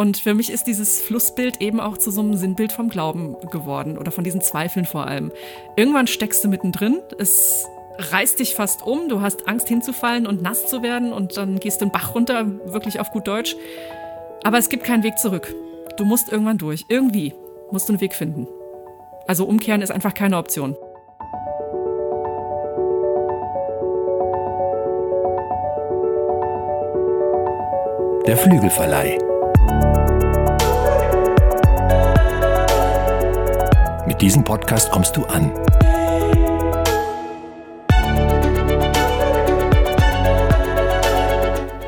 Und für mich ist dieses Flussbild eben auch zu so einem Sinnbild vom Glauben geworden oder von diesen Zweifeln vor allem. Irgendwann steckst du mittendrin, es reißt dich fast um, du hast Angst hinzufallen und nass zu werden und dann gehst du den Bach runter, wirklich auf gut Deutsch. Aber es gibt keinen Weg zurück. Du musst irgendwann durch. Irgendwie musst du einen Weg finden. Also umkehren ist einfach keine Option. Der Flügelverleih. Mit diesem Podcast kommst du an.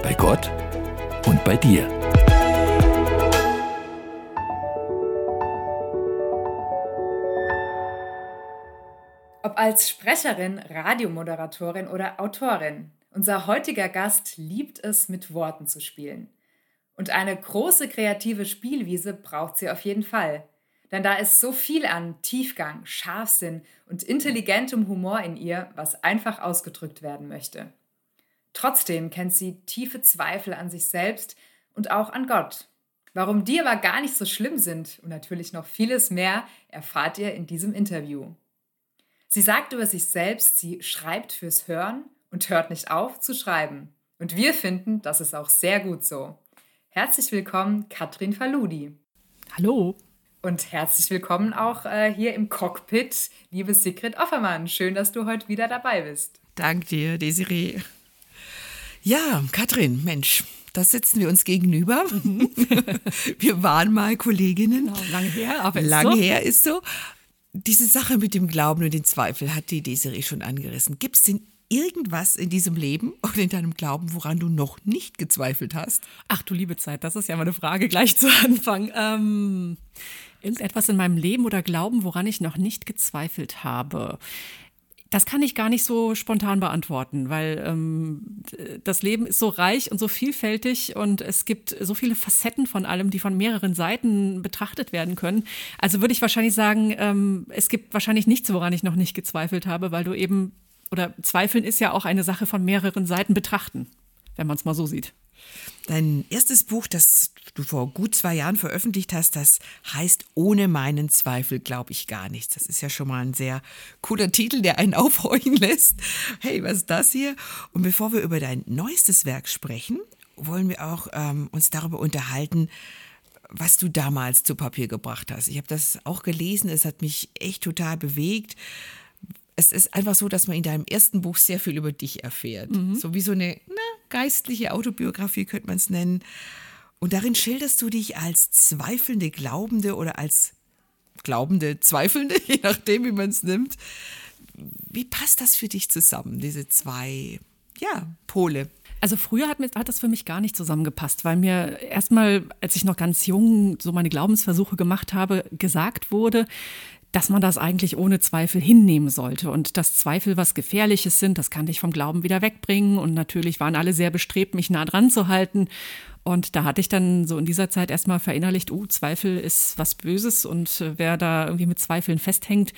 Bei Gott und bei dir. Ob als Sprecherin, Radiomoderatorin oder Autorin, unser heutiger Gast liebt es, mit Worten zu spielen. Und eine große kreative Spielwiese braucht sie auf jeden Fall. Denn da ist so viel an Tiefgang, Scharfsinn und intelligentem Humor in ihr, was einfach ausgedrückt werden möchte. Trotzdem kennt sie tiefe Zweifel an sich selbst und auch an Gott. Warum die aber gar nicht so schlimm sind und natürlich noch vieles mehr, erfahrt ihr in diesem Interview. Sie sagt über sich selbst, sie schreibt fürs Hören und hört nicht auf zu schreiben. Und wir finden, das ist auch sehr gut so. Herzlich willkommen, Katrin Faludi. Hallo. Und herzlich willkommen auch äh, hier im Cockpit, liebe Sigrid Offermann. Schön, dass du heute wieder dabei bist. Dank dir, Desiree. Ja, Katrin, Mensch, da sitzen wir uns gegenüber. Mhm. wir waren mal Kolleginnen. Genau, lange her, aber lange ist so. her ist so. Diese Sache mit dem Glauben und den Zweifel hat die Desiree schon angerissen. Gibt es denn irgendwas in diesem Leben und in deinem Glauben, woran du noch nicht gezweifelt hast? Ach du liebe Zeit, das ist ja mal eine Frage gleich zu Anfang. Ähm, irgendetwas in meinem Leben oder Glauben, woran ich noch nicht gezweifelt habe. Das kann ich gar nicht so spontan beantworten, weil ähm, das Leben ist so reich und so vielfältig und es gibt so viele Facetten von allem, die von mehreren Seiten betrachtet werden können. Also würde ich wahrscheinlich sagen, ähm, es gibt wahrscheinlich nichts, woran ich noch nicht gezweifelt habe, weil du eben oder Zweifeln ist ja auch eine Sache von mehreren Seiten betrachten, wenn man es mal so sieht. Dein erstes Buch, das du vor gut zwei Jahren veröffentlicht hast, das heißt Ohne meinen Zweifel glaube ich gar nichts. Das ist ja schon mal ein sehr cooler Titel, der einen aufhorchen lässt. Hey, was ist das hier? Und bevor wir über dein neuestes Werk sprechen, wollen wir auch ähm, uns darüber unterhalten, was du damals zu Papier gebracht hast. Ich habe das auch gelesen, es hat mich echt total bewegt es ist einfach so, dass man in deinem ersten Buch sehr viel über dich erfährt. Mhm. So wie so eine na, geistliche Autobiografie könnte man es nennen. Und darin schilderst du dich als zweifelnde Glaubende oder als glaubende Zweifelnde, je nachdem, wie man es nimmt. Wie passt das für dich zusammen, diese zwei ja, Pole? Also früher hat, mir, hat das für mich gar nicht zusammengepasst, weil mir erstmal, als ich noch ganz jung so meine Glaubensversuche gemacht habe, gesagt wurde, dass man das eigentlich ohne Zweifel hinnehmen sollte. Und dass Zweifel was Gefährliches sind, das kann dich vom Glauben wieder wegbringen. Und natürlich waren alle sehr bestrebt, mich nah dran zu halten. Und da hatte ich dann so in dieser Zeit erstmal verinnerlicht, oh, Zweifel ist was Böses. Und äh, wer da irgendwie mit Zweifeln festhängt,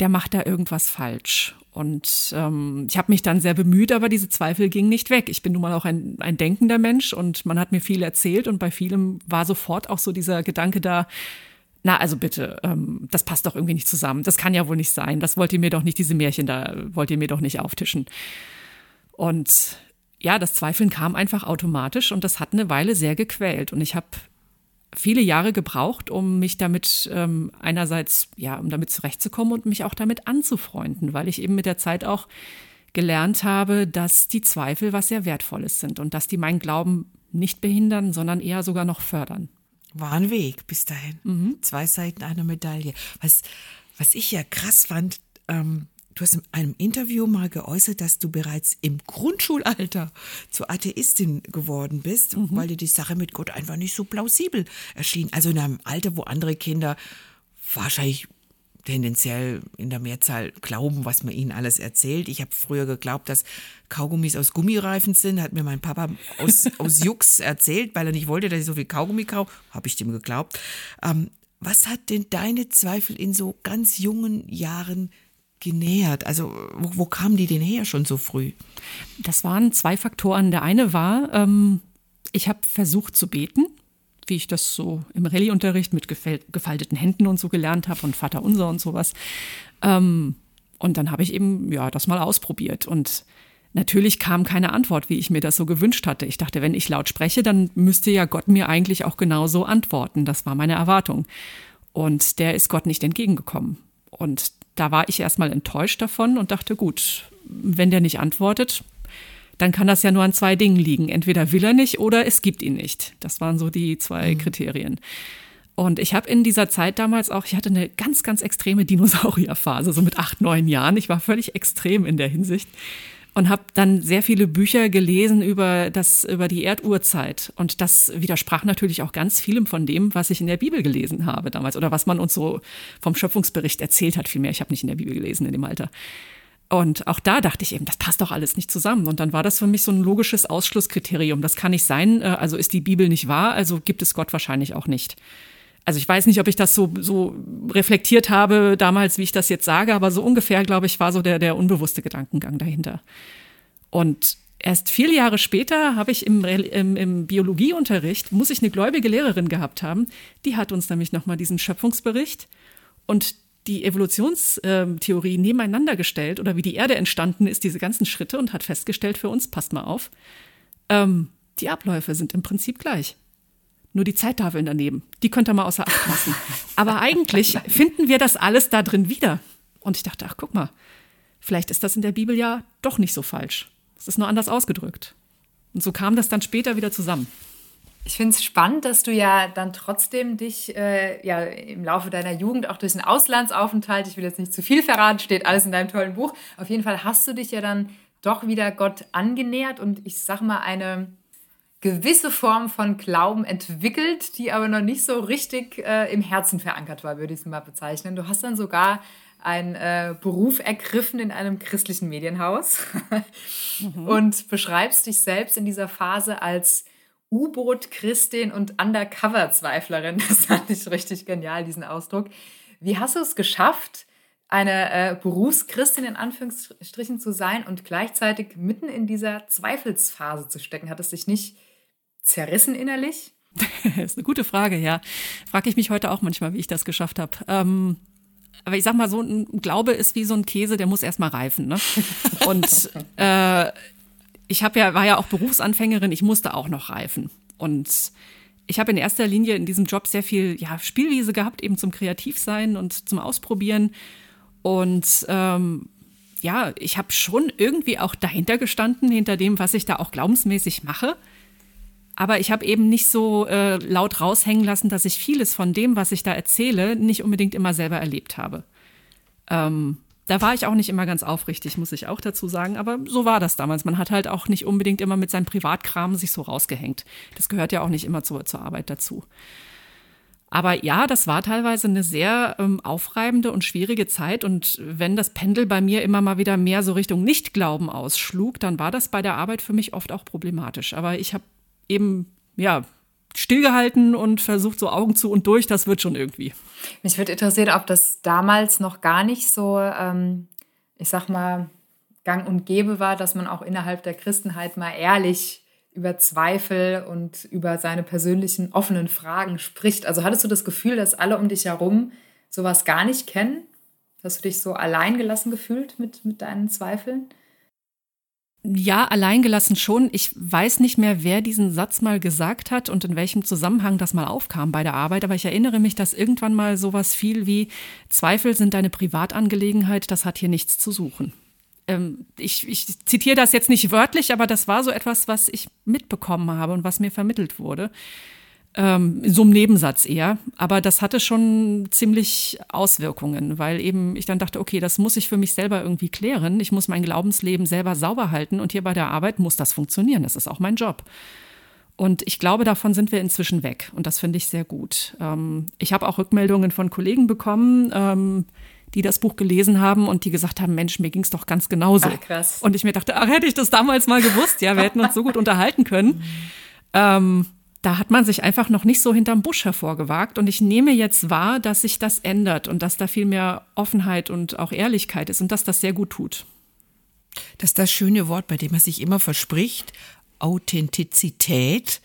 der macht da irgendwas falsch. Und ähm, ich habe mich dann sehr bemüht, aber diese Zweifel gingen nicht weg. Ich bin nun mal auch ein, ein denkender Mensch und man hat mir viel erzählt. Und bei vielem war sofort auch so dieser Gedanke da, na, also bitte, ähm, das passt doch irgendwie nicht zusammen. Das kann ja wohl nicht sein. Das wollt ihr mir doch nicht, diese Märchen da, wollt ihr mir doch nicht auftischen. Und ja, das Zweifeln kam einfach automatisch und das hat eine Weile sehr gequält. Und ich habe viele Jahre gebraucht, um mich damit ähm, einerseits, ja, um damit zurechtzukommen und mich auch damit anzufreunden, weil ich eben mit der Zeit auch gelernt habe, dass die Zweifel was sehr Wertvolles sind und dass die meinen Glauben nicht behindern, sondern eher sogar noch fördern. War ein Weg bis dahin. Mhm. Zwei Seiten einer Medaille. Was, was ich ja krass fand, ähm, du hast in einem Interview mal geäußert, dass du bereits im Grundschulalter zur Atheistin geworden bist, mhm. weil dir die Sache mit Gott einfach nicht so plausibel erschien. Also in einem Alter, wo andere Kinder wahrscheinlich tendenziell in der Mehrzahl glauben, was man ihnen alles erzählt. Ich habe früher geglaubt, dass Kaugummis aus Gummireifen sind, hat mir mein Papa aus, aus Jux erzählt, weil er nicht wollte, dass ich so viel Kaugummi kaufe. Habe ich dem geglaubt. Ähm, was hat denn deine Zweifel in so ganz jungen Jahren genähert? Also wo, wo kamen die denn her schon so früh? Das waren zwei Faktoren. Der eine war, ähm, ich habe versucht zu beten wie ich das so im Rallye-Unterricht mit gefalteten Händen und so gelernt habe und Vater unser und sowas. Ähm, und dann habe ich eben ja das mal ausprobiert und Natürlich kam keine Antwort, wie ich mir das so gewünscht hatte. Ich dachte, wenn ich laut spreche, dann müsste ja Gott mir eigentlich auch genauso antworten. Das war meine Erwartung. Und der ist Gott nicht entgegengekommen. Und da war ich erstmal enttäuscht davon und dachte, gut, wenn der nicht antwortet, dann kann das ja nur an zwei Dingen liegen. Entweder will er nicht oder es gibt ihn nicht. Das waren so die zwei mhm. Kriterien. Und ich habe in dieser Zeit damals auch, ich hatte eine ganz, ganz extreme Dinosaurierphase, so mit acht, neun Jahren. Ich war völlig extrem in der Hinsicht und habe dann sehr viele Bücher gelesen über das über die Erdurzeit und das widersprach natürlich auch ganz vielem von dem, was ich in der Bibel gelesen habe damals oder was man uns so vom Schöpfungsbericht erzählt hat. Vielmehr, ich habe nicht in der Bibel gelesen in dem Alter. Und auch da dachte ich eben, das passt doch alles nicht zusammen. Und dann war das für mich so ein logisches Ausschlusskriterium. Das kann nicht sein. Äh, also ist die Bibel nicht wahr, also gibt es Gott wahrscheinlich auch nicht. Also ich weiß nicht, ob ich das so, so reflektiert habe damals, wie ich das jetzt sage, aber so ungefähr, glaube ich, war so der, der unbewusste Gedankengang dahinter. Und erst viele Jahre später habe ich im, im, im, Biologieunterricht, muss ich eine gläubige Lehrerin gehabt haben, die hat uns nämlich nochmal diesen Schöpfungsbericht und die Evolutionstheorie nebeneinander gestellt oder wie die Erde entstanden ist, diese ganzen Schritte und hat festgestellt für uns, passt mal auf, ähm, die Abläufe sind im Prinzip gleich. Nur die Zeittafeln daneben, die könnt ihr mal außer Acht lassen. Aber eigentlich finden wir das alles da drin wieder. Und ich dachte, ach guck mal, vielleicht ist das in der Bibel ja doch nicht so falsch. Es ist nur anders ausgedrückt. Und so kam das dann später wieder zusammen. Ich finde es spannend, dass du ja dann trotzdem dich äh, ja im Laufe deiner Jugend auch durch einen Auslandsaufenthalt, ich will jetzt nicht zu viel verraten, steht alles in deinem tollen Buch. Auf jeden Fall hast du dich ja dann doch wieder Gott angenähert und ich sag mal eine gewisse Form von Glauben entwickelt, die aber noch nicht so richtig äh, im Herzen verankert war, würde ich es mal bezeichnen. Du hast dann sogar einen äh, Beruf ergriffen in einem christlichen Medienhaus mhm. und beschreibst dich selbst in dieser Phase als U-Boot-Christin und Undercover-Zweiflerin. Das fand ich richtig genial, diesen Ausdruck. Wie hast du es geschafft, eine äh, Berufschristin in Anführungsstrichen zu sein und gleichzeitig mitten in dieser Zweifelsphase zu stecken? Hat es dich nicht zerrissen innerlich? das ist eine gute Frage, ja. Frage ich mich heute auch manchmal, wie ich das geschafft habe. Ähm, aber ich sag mal, so ein Glaube ist wie so ein Käse, der muss erstmal reifen. Ne? Und äh, ich habe ja, war ja auch Berufsanfängerin, ich musste auch noch reifen. Und ich habe in erster Linie in diesem Job sehr viel ja, Spielwiese gehabt, eben zum Kreativsein und zum Ausprobieren. Und ähm, ja, ich habe schon irgendwie auch dahinter gestanden, hinter dem, was ich da auch glaubensmäßig mache. Aber ich habe eben nicht so äh, laut raushängen lassen, dass ich vieles von dem, was ich da erzähle, nicht unbedingt immer selber erlebt habe. Ähm, da war ich auch nicht immer ganz aufrichtig, muss ich auch dazu sagen. Aber so war das damals. Man hat halt auch nicht unbedingt immer mit seinem Privatkram sich so rausgehängt. Das gehört ja auch nicht immer zur, zur Arbeit dazu. Aber ja, das war teilweise eine sehr ähm, aufreibende und schwierige Zeit. Und wenn das Pendel bei mir immer mal wieder mehr so Richtung Nichtglauben ausschlug, dann war das bei der Arbeit für mich oft auch problematisch. Aber ich habe eben, ja, stillgehalten und versucht so Augen zu und durch, das wird schon irgendwie. Mich würde interessieren, ob das damals noch gar nicht so, ähm, ich sag mal, gang und gäbe war, dass man auch innerhalb der Christenheit mal ehrlich über Zweifel und über seine persönlichen offenen Fragen spricht. Also hattest du das Gefühl, dass alle um dich herum sowas gar nicht kennen? Hast du dich so alleingelassen gefühlt mit, mit deinen Zweifeln? Ja, alleingelassen schon. Ich weiß nicht mehr, wer diesen Satz mal gesagt hat und in welchem Zusammenhang das mal aufkam bei der Arbeit, aber ich erinnere mich, dass irgendwann mal sowas fiel wie Zweifel sind eine Privatangelegenheit, das hat hier nichts zu suchen. Ähm, ich, ich zitiere das jetzt nicht wörtlich, aber das war so etwas, was ich mitbekommen habe und was mir vermittelt wurde. Ähm, so im Nebensatz eher. Aber das hatte schon ziemlich Auswirkungen, weil eben ich dann dachte, okay, das muss ich für mich selber irgendwie klären. Ich muss mein Glaubensleben selber sauber halten und hier bei der Arbeit muss das funktionieren. Das ist auch mein Job. Und ich glaube, davon sind wir inzwischen weg. Und das finde ich sehr gut. Ähm, ich habe auch Rückmeldungen von Kollegen bekommen, ähm, die das Buch gelesen haben und die gesagt haben, Mensch, mir ging es doch ganz genauso. Ach, krass. Und ich mir dachte, ach, hätte ich das damals mal gewusst, ja, wir hätten uns so gut unterhalten können. Ähm, da hat man sich einfach noch nicht so hinterm Busch hervorgewagt. Und ich nehme jetzt wahr, dass sich das ändert und dass da viel mehr Offenheit und auch Ehrlichkeit ist und dass das sehr gut tut. Das ist das schöne Wort, bei dem man sich immer verspricht, Authentizität.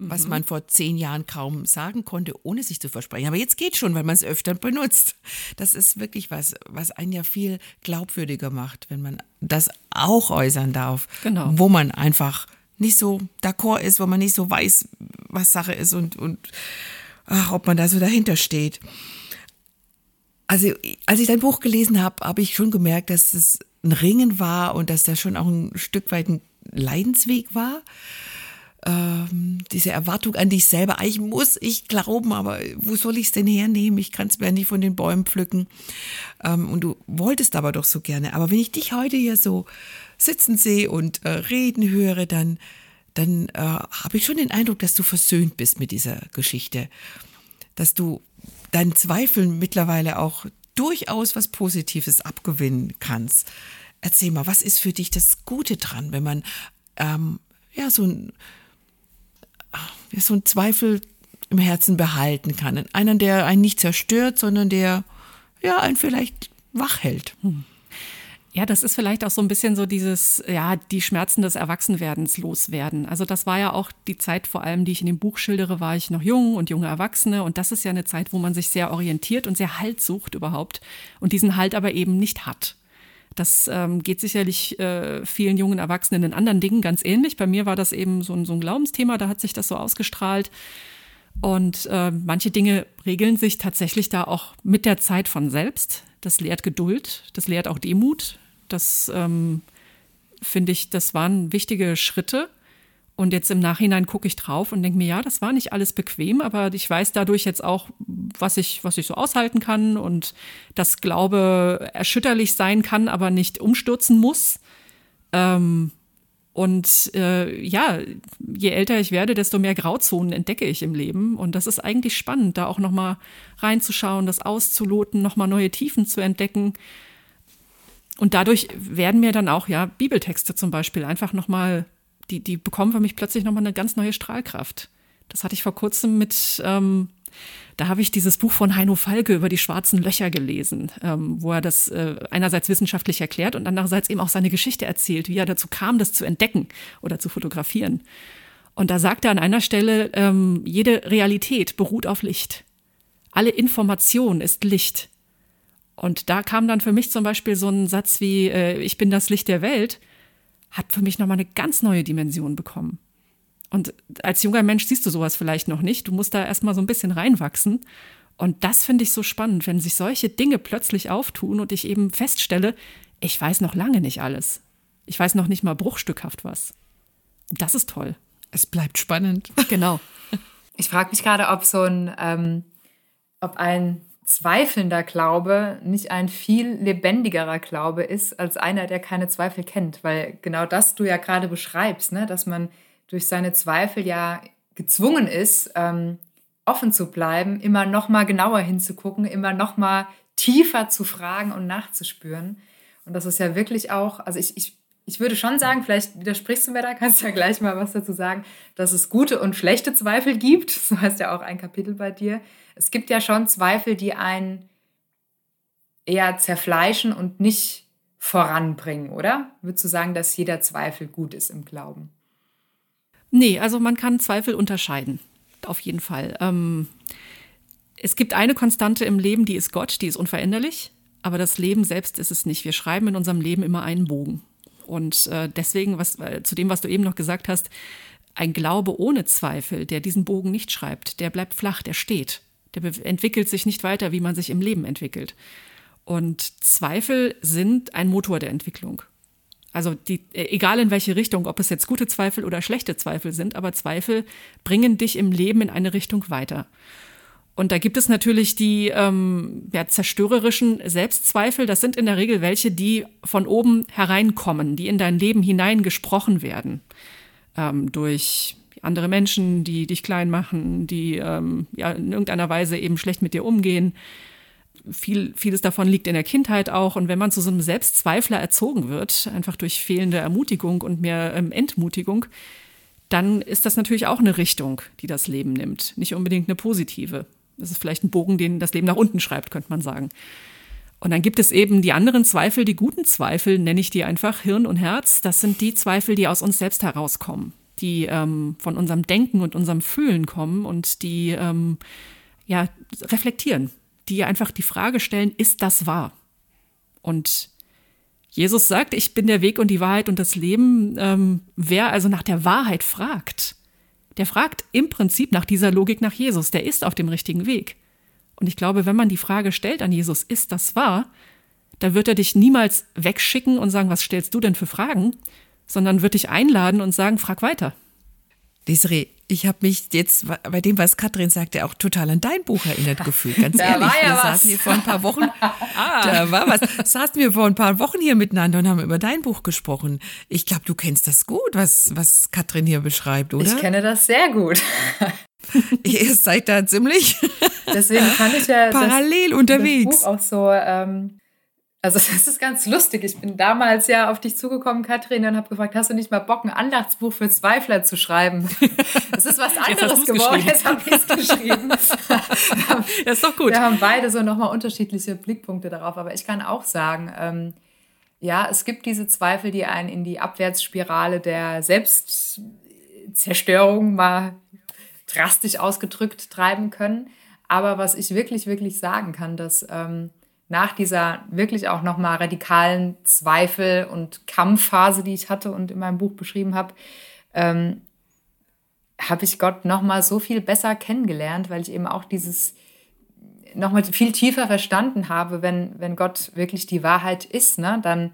was man vor zehn Jahren kaum sagen konnte, ohne sich zu versprechen. Aber jetzt geht schon, weil man es öfter benutzt. Das ist wirklich was, was einen ja viel glaubwürdiger macht, wenn man das auch äußern darf. Genau. Wo man einfach nicht so d'accord ist, wo man nicht so weiß, was Sache ist und, und ach, ob man da so dahinter steht. Also, als ich dein Buch gelesen habe, habe ich schon gemerkt, dass es ein Ringen war und dass das schon auch ein Stück weit ein Leidensweg war. Ähm, diese Erwartung an dich selber, eigentlich muss ich glauben, aber wo soll ich es denn hernehmen? Ich kann es mir nicht von den Bäumen pflücken. Ähm, und du wolltest aber doch so gerne. Aber wenn ich dich heute hier so sitzen sehe und äh, reden höre, dann, dann äh, habe ich schon den Eindruck, dass du versöhnt bist mit dieser Geschichte. Dass du deinen Zweifeln mittlerweile auch durchaus was Positives abgewinnen kannst. Erzähl mal, was ist für dich das Gute dran, wenn man ähm, ja so ein, so ein Zweifel im Herzen behalten kann? Einer, der einen nicht zerstört, sondern der ja einen vielleicht wach hält. Hm. Ja, das ist vielleicht auch so ein bisschen so dieses, ja, die Schmerzen des Erwachsenwerdens loswerden. Also das war ja auch die Zeit vor allem, die ich in dem Buch schildere, war ich noch jung und junge Erwachsene. Und das ist ja eine Zeit, wo man sich sehr orientiert und sehr Halt sucht überhaupt und diesen Halt aber eben nicht hat. Das ähm, geht sicherlich äh, vielen jungen Erwachsenen in anderen Dingen ganz ähnlich. Bei mir war das eben so ein, so ein Glaubensthema, da hat sich das so ausgestrahlt. Und äh, manche Dinge regeln sich tatsächlich da auch mit der Zeit von selbst. Das lehrt Geduld, das lehrt auch Demut, das ähm, finde ich, das waren wichtige Schritte. Und jetzt im Nachhinein gucke ich drauf und denke mir, ja, das war nicht alles bequem, aber ich weiß dadurch jetzt auch, was ich, was ich so aushalten kann und dass Glaube erschütterlich sein kann, aber nicht umstürzen muss. Ähm, und äh, ja, je älter ich werde, desto mehr Grauzonen entdecke ich im Leben. Und das ist eigentlich spannend, da auch nochmal reinzuschauen, das auszuloten, nochmal neue Tiefen zu entdecken. Und dadurch werden mir dann auch ja Bibeltexte zum Beispiel einfach nochmal, die, die bekommen für mich plötzlich nochmal eine ganz neue Strahlkraft. Das hatte ich vor kurzem mit, ähm, da habe ich dieses Buch von Heino Falke über die schwarzen Löcher gelesen, ähm, wo er das äh, einerseits wissenschaftlich erklärt und andererseits eben auch seine Geschichte erzählt, wie er dazu kam, das zu entdecken oder zu fotografieren. Und da sagt er an einer Stelle, ähm, jede Realität beruht auf Licht. Alle Information ist Licht. Und da kam dann für mich zum Beispiel so ein Satz wie, äh, ich bin das Licht der Welt, hat für mich nochmal eine ganz neue Dimension bekommen. Und als junger Mensch siehst du sowas vielleicht noch nicht. Du musst da erstmal so ein bisschen reinwachsen. Und das finde ich so spannend, wenn sich solche Dinge plötzlich auftun und ich eben feststelle, ich weiß noch lange nicht alles. Ich weiß noch nicht mal bruchstückhaft was. Das ist toll. Es bleibt spannend. Genau. Ich frage mich gerade, ob so ein, ähm, ob ein zweifelnder Glaube nicht ein viel lebendigerer Glaube ist als einer, der keine Zweifel kennt. Weil genau das du ja gerade beschreibst, ne? dass man durch seine Zweifel ja gezwungen ist, ähm, offen zu bleiben, immer noch mal genauer hinzugucken, immer noch mal tiefer zu fragen und nachzuspüren. Und das ist ja wirklich auch, also ich, ich, ich würde schon sagen, vielleicht widersprichst du mir da, kannst ja gleich mal was dazu sagen, dass es gute und schlechte Zweifel gibt. So heißt ja auch ein Kapitel bei dir es gibt ja schon Zweifel, die einen eher zerfleischen und nicht voranbringen, oder? Würdest du sagen, dass jeder Zweifel gut ist im Glauben? Nee, also man kann Zweifel unterscheiden. Auf jeden Fall. Ähm, es gibt eine Konstante im Leben, die ist Gott, die ist unveränderlich. Aber das Leben selbst ist es nicht. Wir schreiben in unserem Leben immer einen Bogen. Und äh, deswegen, was, äh, zu dem, was du eben noch gesagt hast, ein Glaube ohne Zweifel, der diesen Bogen nicht schreibt, der bleibt flach, der steht. Der entwickelt sich nicht weiter, wie man sich im Leben entwickelt. Und Zweifel sind ein Motor der Entwicklung. Also die, äh, egal in welche Richtung, ob es jetzt gute Zweifel oder schlechte Zweifel sind, aber Zweifel bringen dich im Leben in eine Richtung weiter. Und da gibt es natürlich die ähm, ja, zerstörerischen Selbstzweifel. Das sind in der Regel welche, die von oben hereinkommen, die in dein Leben hineingesprochen werden. Ähm, durch andere Menschen, die dich klein machen, die ähm, ja, in irgendeiner Weise eben schlecht mit dir umgehen. Viel, vieles davon liegt in der Kindheit auch. Und wenn man zu so einem Selbstzweifler erzogen wird, einfach durch fehlende Ermutigung und mehr ähm, Entmutigung, dann ist das natürlich auch eine Richtung, die das Leben nimmt. Nicht unbedingt eine positive. Das ist vielleicht ein Bogen, den das Leben nach unten schreibt, könnte man sagen. Und dann gibt es eben die anderen Zweifel, die guten Zweifel, nenne ich die einfach Hirn und Herz. Das sind die Zweifel, die aus uns selbst herauskommen die ähm, von unserem Denken und unserem Fühlen kommen und die ähm, ja reflektieren, die einfach die Frage stellen, ist das wahr? Und Jesus sagt, ich bin der Weg und die Wahrheit und das Leben. Ähm, wer also nach der Wahrheit fragt, der fragt im Prinzip nach dieser Logik nach Jesus. Der ist auf dem richtigen Weg. Und ich glaube, wenn man die Frage stellt an Jesus, ist das wahr? Da wird er dich niemals wegschicken und sagen, was stellst du denn für Fragen? Sondern wird dich einladen und sagen, frag weiter. Desiree, ich habe mich jetzt bei dem, was Katrin sagte, auch total an dein Buch erinnert gefühlt. Ganz da ehrlich, war ja wir was. saßen hier vor ein paar Wochen. ah. Da war was. Saßen wir vor ein paar Wochen hier miteinander und haben über dein Buch gesprochen. Ich glaube, du kennst das gut, was, was Katrin hier beschreibt, oder? Ich kenne das sehr gut. Ihr seid da ziemlich Deswegen kann ich ja parallel das, unterwegs. Das Buch auch so ähm, also das ist ganz lustig. Ich bin damals ja auf dich zugekommen, Katrin, und habe gefragt, hast du nicht mal Bock, ein Andachtsbuch für Zweifler zu schreiben? Das ist was anderes geworden. Jetzt habe ich es geschrieben. haben, das ist doch gut. Wir haben beide so nochmal unterschiedliche Blickpunkte darauf. Aber ich kann auch sagen, ähm, ja, es gibt diese Zweifel, die einen in die Abwärtsspirale der Selbstzerstörung mal drastisch ausgedrückt treiben können. Aber was ich wirklich, wirklich sagen kann, dass... Ähm, nach dieser wirklich auch nochmal radikalen Zweifel und Kampfphase, die ich hatte und in meinem Buch beschrieben habe, ähm, habe ich Gott nochmal so viel besser kennengelernt, weil ich eben auch dieses nochmal viel tiefer verstanden habe, wenn, wenn Gott wirklich die Wahrheit ist, ne, dann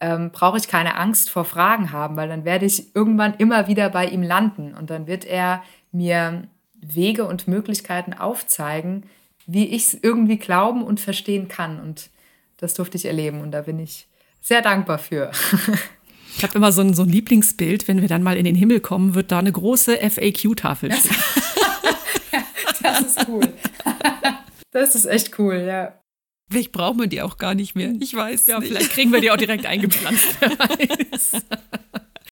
ähm, brauche ich keine Angst vor Fragen haben, weil dann werde ich irgendwann immer wieder bei ihm landen und dann wird er mir Wege und Möglichkeiten aufzeigen, wie ich es irgendwie glauben und verstehen kann. Und das durfte ich erleben und da bin ich sehr dankbar für. Ich habe immer so ein, so ein Lieblingsbild, wenn wir dann mal in den Himmel kommen, wird da eine große FAQ-Tafel stehen. das ist cool. Das ist echt cool, ja. Vielleicht brauchen wir die auch gar nicht mehr. Ich weiß. Ja, nicht. vielleicht kriegen wir die auch direkt eingepflanzt.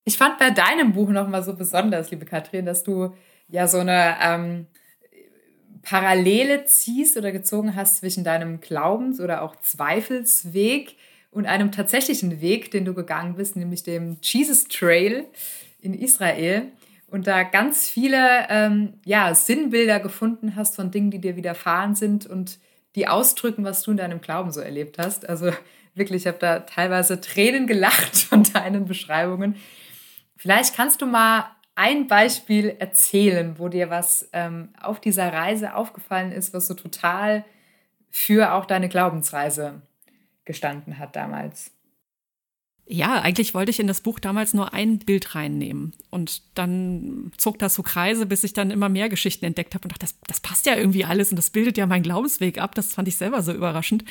ich fand bei deinem Buch nochmal so besonders, liebe Katrin, dass du ja so eine ähm, Parallele ziehst oder gezogen hast zwischen deinem Glaubens- oder auch Zweifelsweg und einem tatsächlichen Weg, den du gegangen bist, nämlich dem Jesus Trail in Israel und da ganz viele ähm, ja, Sinnbilder gefunden hast von Dingen, die dir widerfahren sind und die ausdrücken, was du in deinem Glauben so erlebt hast. Also wirklich, ich habe da teilweise Tränen gelacht von deinen Beschreibungen. Vielleicht kannst du mal ein Beispiel erzählen, wo dir was ähm, auf dieser Reise aufgefallen ist, was so total für auch deine Glaubensreise gestanden hat damals? Ja, eigentlich wollte ich in das Buch damals nur ein Bild reinnehmen. Und dann zog das so Kreise, bis ich dann immer mehr Geschichten entdeckt habe und dachte, das, das passt ja irgendwie alles und das bildet ja meinen Glaubensweg ab. Das fand ich selber so überraschend.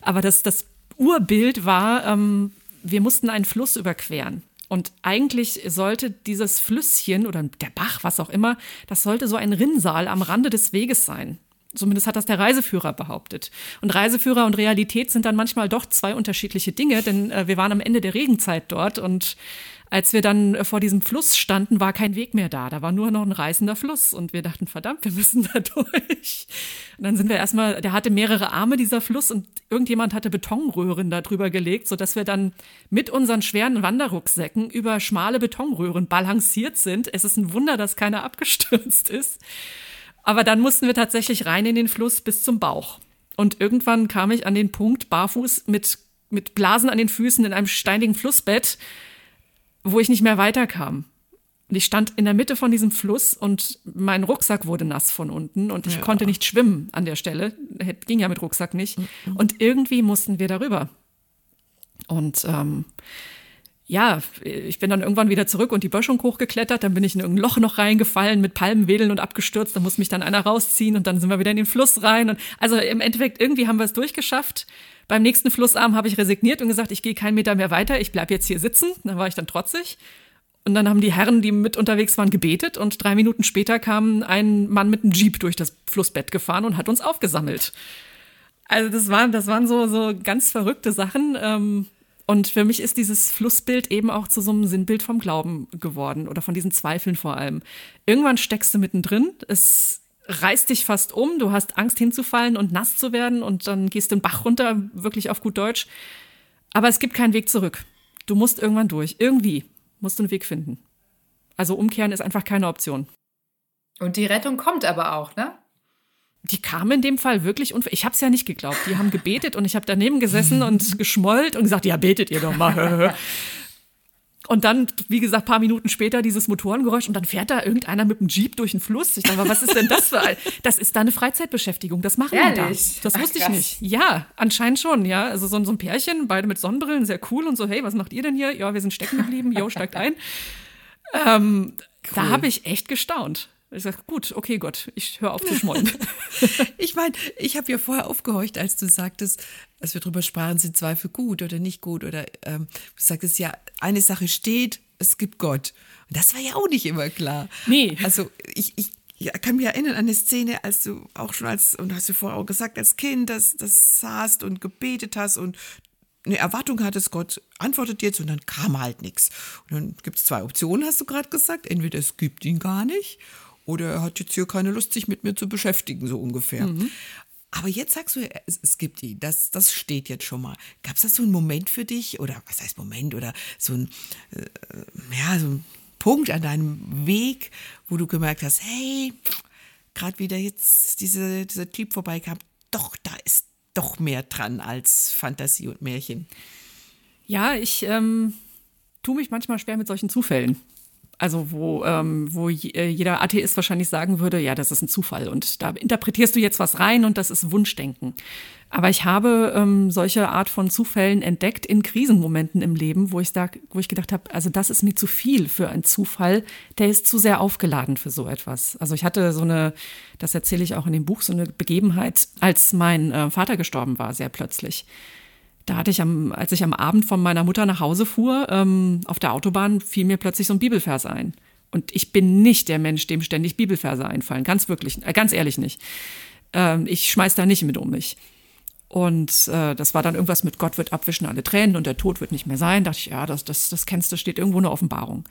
Aber das, das Urbild war, ähm, wir mussten einen Fluss überqueren. Und eigentlich sollte dieses Flüsschen oder der Bach, was auch immer, das sollte so ein Rinnsal am Rande des Weges sein. Zumindest hat das der Reiseführer behauptet. Und Reiseführer und Realität sind dann manchmal doch zwei unterschiedliche Dinge, denn äh, wir waren am Ende der Regenzeit dort und als wir dann äh, vor diesem Fluss standen, war kein Weg mehr da. Da war nur noch ein reißender Fluss und wir dachten, verdammt, wir müssen da durch. Und dann sind wir erstmal, der hatte mehrere Arme, dieser Fluss, und irgendjemand hatte Betonröhren da drüber gelegt, sodass wir dann mit unseren schweren Wanderrucksäcken über schmale Betonröhren balanciert sind. Es ist ein Wunder, dass keiner abgestürzt ist. Aber dann mussten wir tatsächlich rein in den Fluss bis zum Bauch. Und irgendwann kam ich an den Punkt, barfuß mit, mit Blasen an den Füßen in einem steinigen Flussbett, wo ich nicht mehr weiterkam. Und ich stand in der Mitte von diesem Fluss und mein Rucksack wurde nass von unten und ich ja. konnte nicht schwimmen an der Stelle. Ging ja mit Rucksack nicht. Mhm. Und irgendwie mussten wir darüber. Und ähm, ja, ich bin dann irgendwann wieder zurück und die Böschung hochgeklettert, dann bin ich in irgendein Loch noch reingefallen mit Palmenwedeln und abgestürzt, da muss mich dann einer rausziehen und dann sind wir wieder in den Fluss rein. Und also im Endeffekt, irgendwie haben wir es durchgeschafft. Beim nächsten Flussarm habe ich resigniert und gesagt, ich gehe keinen Meter mehr weiter, ich bleibe jetzt hier sitzen. Dann war ich dann trotzig. Und dann haben die Herren, die mit unterwegs waren, gebetet und drei Minuten später kam ein Mann mit einem Jeep durch das Flussbett gefahren und hat uns aufgesammelt. Also das waren, das waren so, so ganz verrückte Sachen. Ähm, und für mich ist dieses Flussbild eben auch zu so einem Sinnbild vom Glauben geworden oder von diesen Zweifeln vor allem. Irgendwann steckst du mittendrin, es reißt dich fast um, du hast Angst hinzufallen und nass zu werden und dann gehst du den Bach runter, wirklich auf gut Deutsch. Aber es gibt keinen Weg zurück. Du musst irgendwann durch. Irgendwie musst du einen Weg finden. Also umkehren ist einfach keine Option. Und die Rettung kommt aber auch, ne? Die kam in dem Fall wirklich unver. Ich habe es ja nicht geglaubt. Die haben gebetet und ich habe daneben gesessen und geschmollt und gesagt, ja, betet ihr doch mal. Und dann, wie gesagt, paar Minuten später dieses Motorengeräusch und dann fährt da irgendeiner mit dem Jeep durch den Fluss. Ich dachte, was ist denn das für ein? Das ist da eine Freizeitbeschäftigung. Das machen die da. Ehrlich? Das Ach, wusste ich krass. nicht. Ja, anscheinend schon, ja. Also so, ein- so ein Pärchen, beide mit Sonnenbrillen, sehr cool und so, hey, was macht ihr denn hier? Ja, wir sind stecken geblieben. Jo, steigt ein. Ähm, Da habe ich echt gestaunt. Ich sage, gut, okay, Gott, ich höre auf zu schmollen. Ich meine, ich habe ja vorher aufgehorcht, als du sagtest, als wir drüber sprachen, sind Zweifel gut oder nicht gut oder ähm, du sagtest ja, eine Sache steht, es gibt Gott. Und das war ja auch nicht immer klar. Nee. Also ich, ich ja, kann mich erinnern an eine Szene, als du auch schon als, und hast du vorher auch gesagt, als Kind, dass das saßt und gebetet hast und eine Erwartung hattest, Gott antwortet jetzt und dann kam halt nichts. Und dann gibt es zwei Optionen, hast du gerade gesagt. Entweder es gibt ihn gar nicht oder er hat jetzt hier keine Lust, sich mit mir zu beschäftigen, so ungefähr. Aber jetzt sagst du, es, es gibt ihn, das, das steht jetzt schon mal. Gab es da so einen Moment für dich oder was heißt Moment oder so ein, äh, ja, so ein Punkt an deinem Weg, wo du gemerkt hast, hey, gerade wieder jetzt diese, dieser Typ vorbeikam, doch, da ist doch mehr dran als Fantasie und Märchen. Ja, ich ähm, tue mich manchmal schwer mit solchen Zufällen. Also wo, ähm, wo äh, jeder Atheist wahrscheinlich sagen würde, ja, das ist ein Zufall und da interpretierst du jetzt was rein und das ist Wunschdenken. Aber ich habe ähm, solche Art von Zufällen entdeckt in Krisenmomenten im Leben, wo ich, da, wo ich gedacht habe, also das ist mir zu viel für einen Zufall, der ist zu sehr aufgeladen für so etwas. Also ich hatte so eine, das erzähle ich auch in dem Buch, so eine Begebenheit, als mein äh, Vater gestorben war, sehr plötzlich. Da hatte ich am, als ich am Abend von meiner Mutter nach Hause fuhr, ähm, auf der Autobahn fiel mir plötzlich so ein Bibelvers ein. Und ich bin nicht der Mensch, dem ständig Bibelverse einfallen. Ganz wirklich, äh, ganz ehrlich nicht. Ähm, ich schmeiß da nicht mit um mich. Und äh, das war dann irgendwas mit Gott wird abwischen alle Tränen und der Tod wird nicht mehr sein. Dachte ich, ja, das, das, das kennst du, steht irgendwo in der Offenbarung.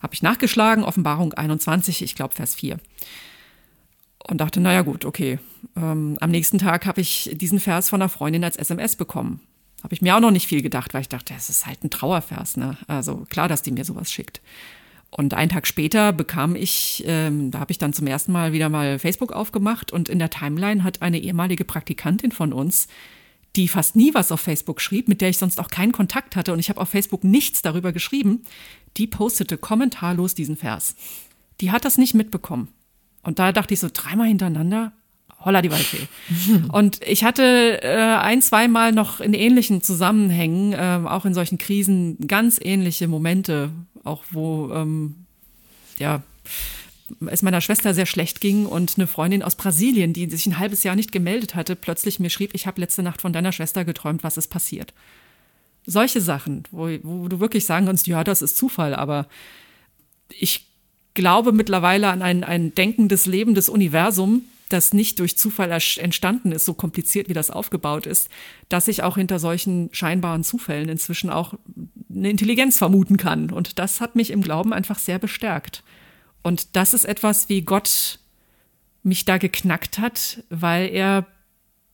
Habe ich nachgeschlagen, Offenbarung 21, ich glaube Vers 4 und dachte, naja gut, okay. Ähm, am nächsten Tag habe ich diesen Vers von einer Freundin als SMS bekommen. Habe ich mir auch noch nicht viel gedacht, weil ich dachte, das ist halt ein Trauervers. Ne? Also klar, dass die mir sowas schickt. Und einen Tag später bekam ich, ähm, da habe ich dann zum ersten Mal wieder mal Facebook aufgemacht und in der Timeline hat eine ehemalige Praktikantin von uns, die fast nie was auf Facebook schrieb, mit der ich sonst auch keinen Kontakt hatte und ich habe auf Facebook nichts darüber geschrieben, die postete kommentarlos diesen Vers. Die hat das nicht mitbekommen. Und da dachte ich so, dreimal hintereinander, holla die Waldfee. Und ich hatte äh, ein, zweimal noch in ähnlichen Zusammenhängen, ähm, auch in solchen Krisen, ganz ähnliche Momente, auch wo, ähm, ja, es meiner Schwester sehr schlecht ging und eine Freundin aus Brasilien, die sich ein halbes Jahr nicht gemeldet hatte, plötzlich mir schrieb, ich habe letzte Nacht von deiner Schwester geträumt, was ist passiert. Solche Sachen, wo, wo du wirklich sagen kannst, ja, das ist Zufall, aber ich glaube mittlerweile an ein, ein denkendes, lebendes Universum, das nicht durch Zufall entstanden ist, so kompliziert wie das aufgebaut ist, dass ich auch hinter solchen scheinbaren Zufällen inzwischen auch eine Intelligenz vermuten kann. Und das hat mich im Glauben einfach sehr bestärkt. Und das ist etwas, wie Gott mich da geknackt hat, weil er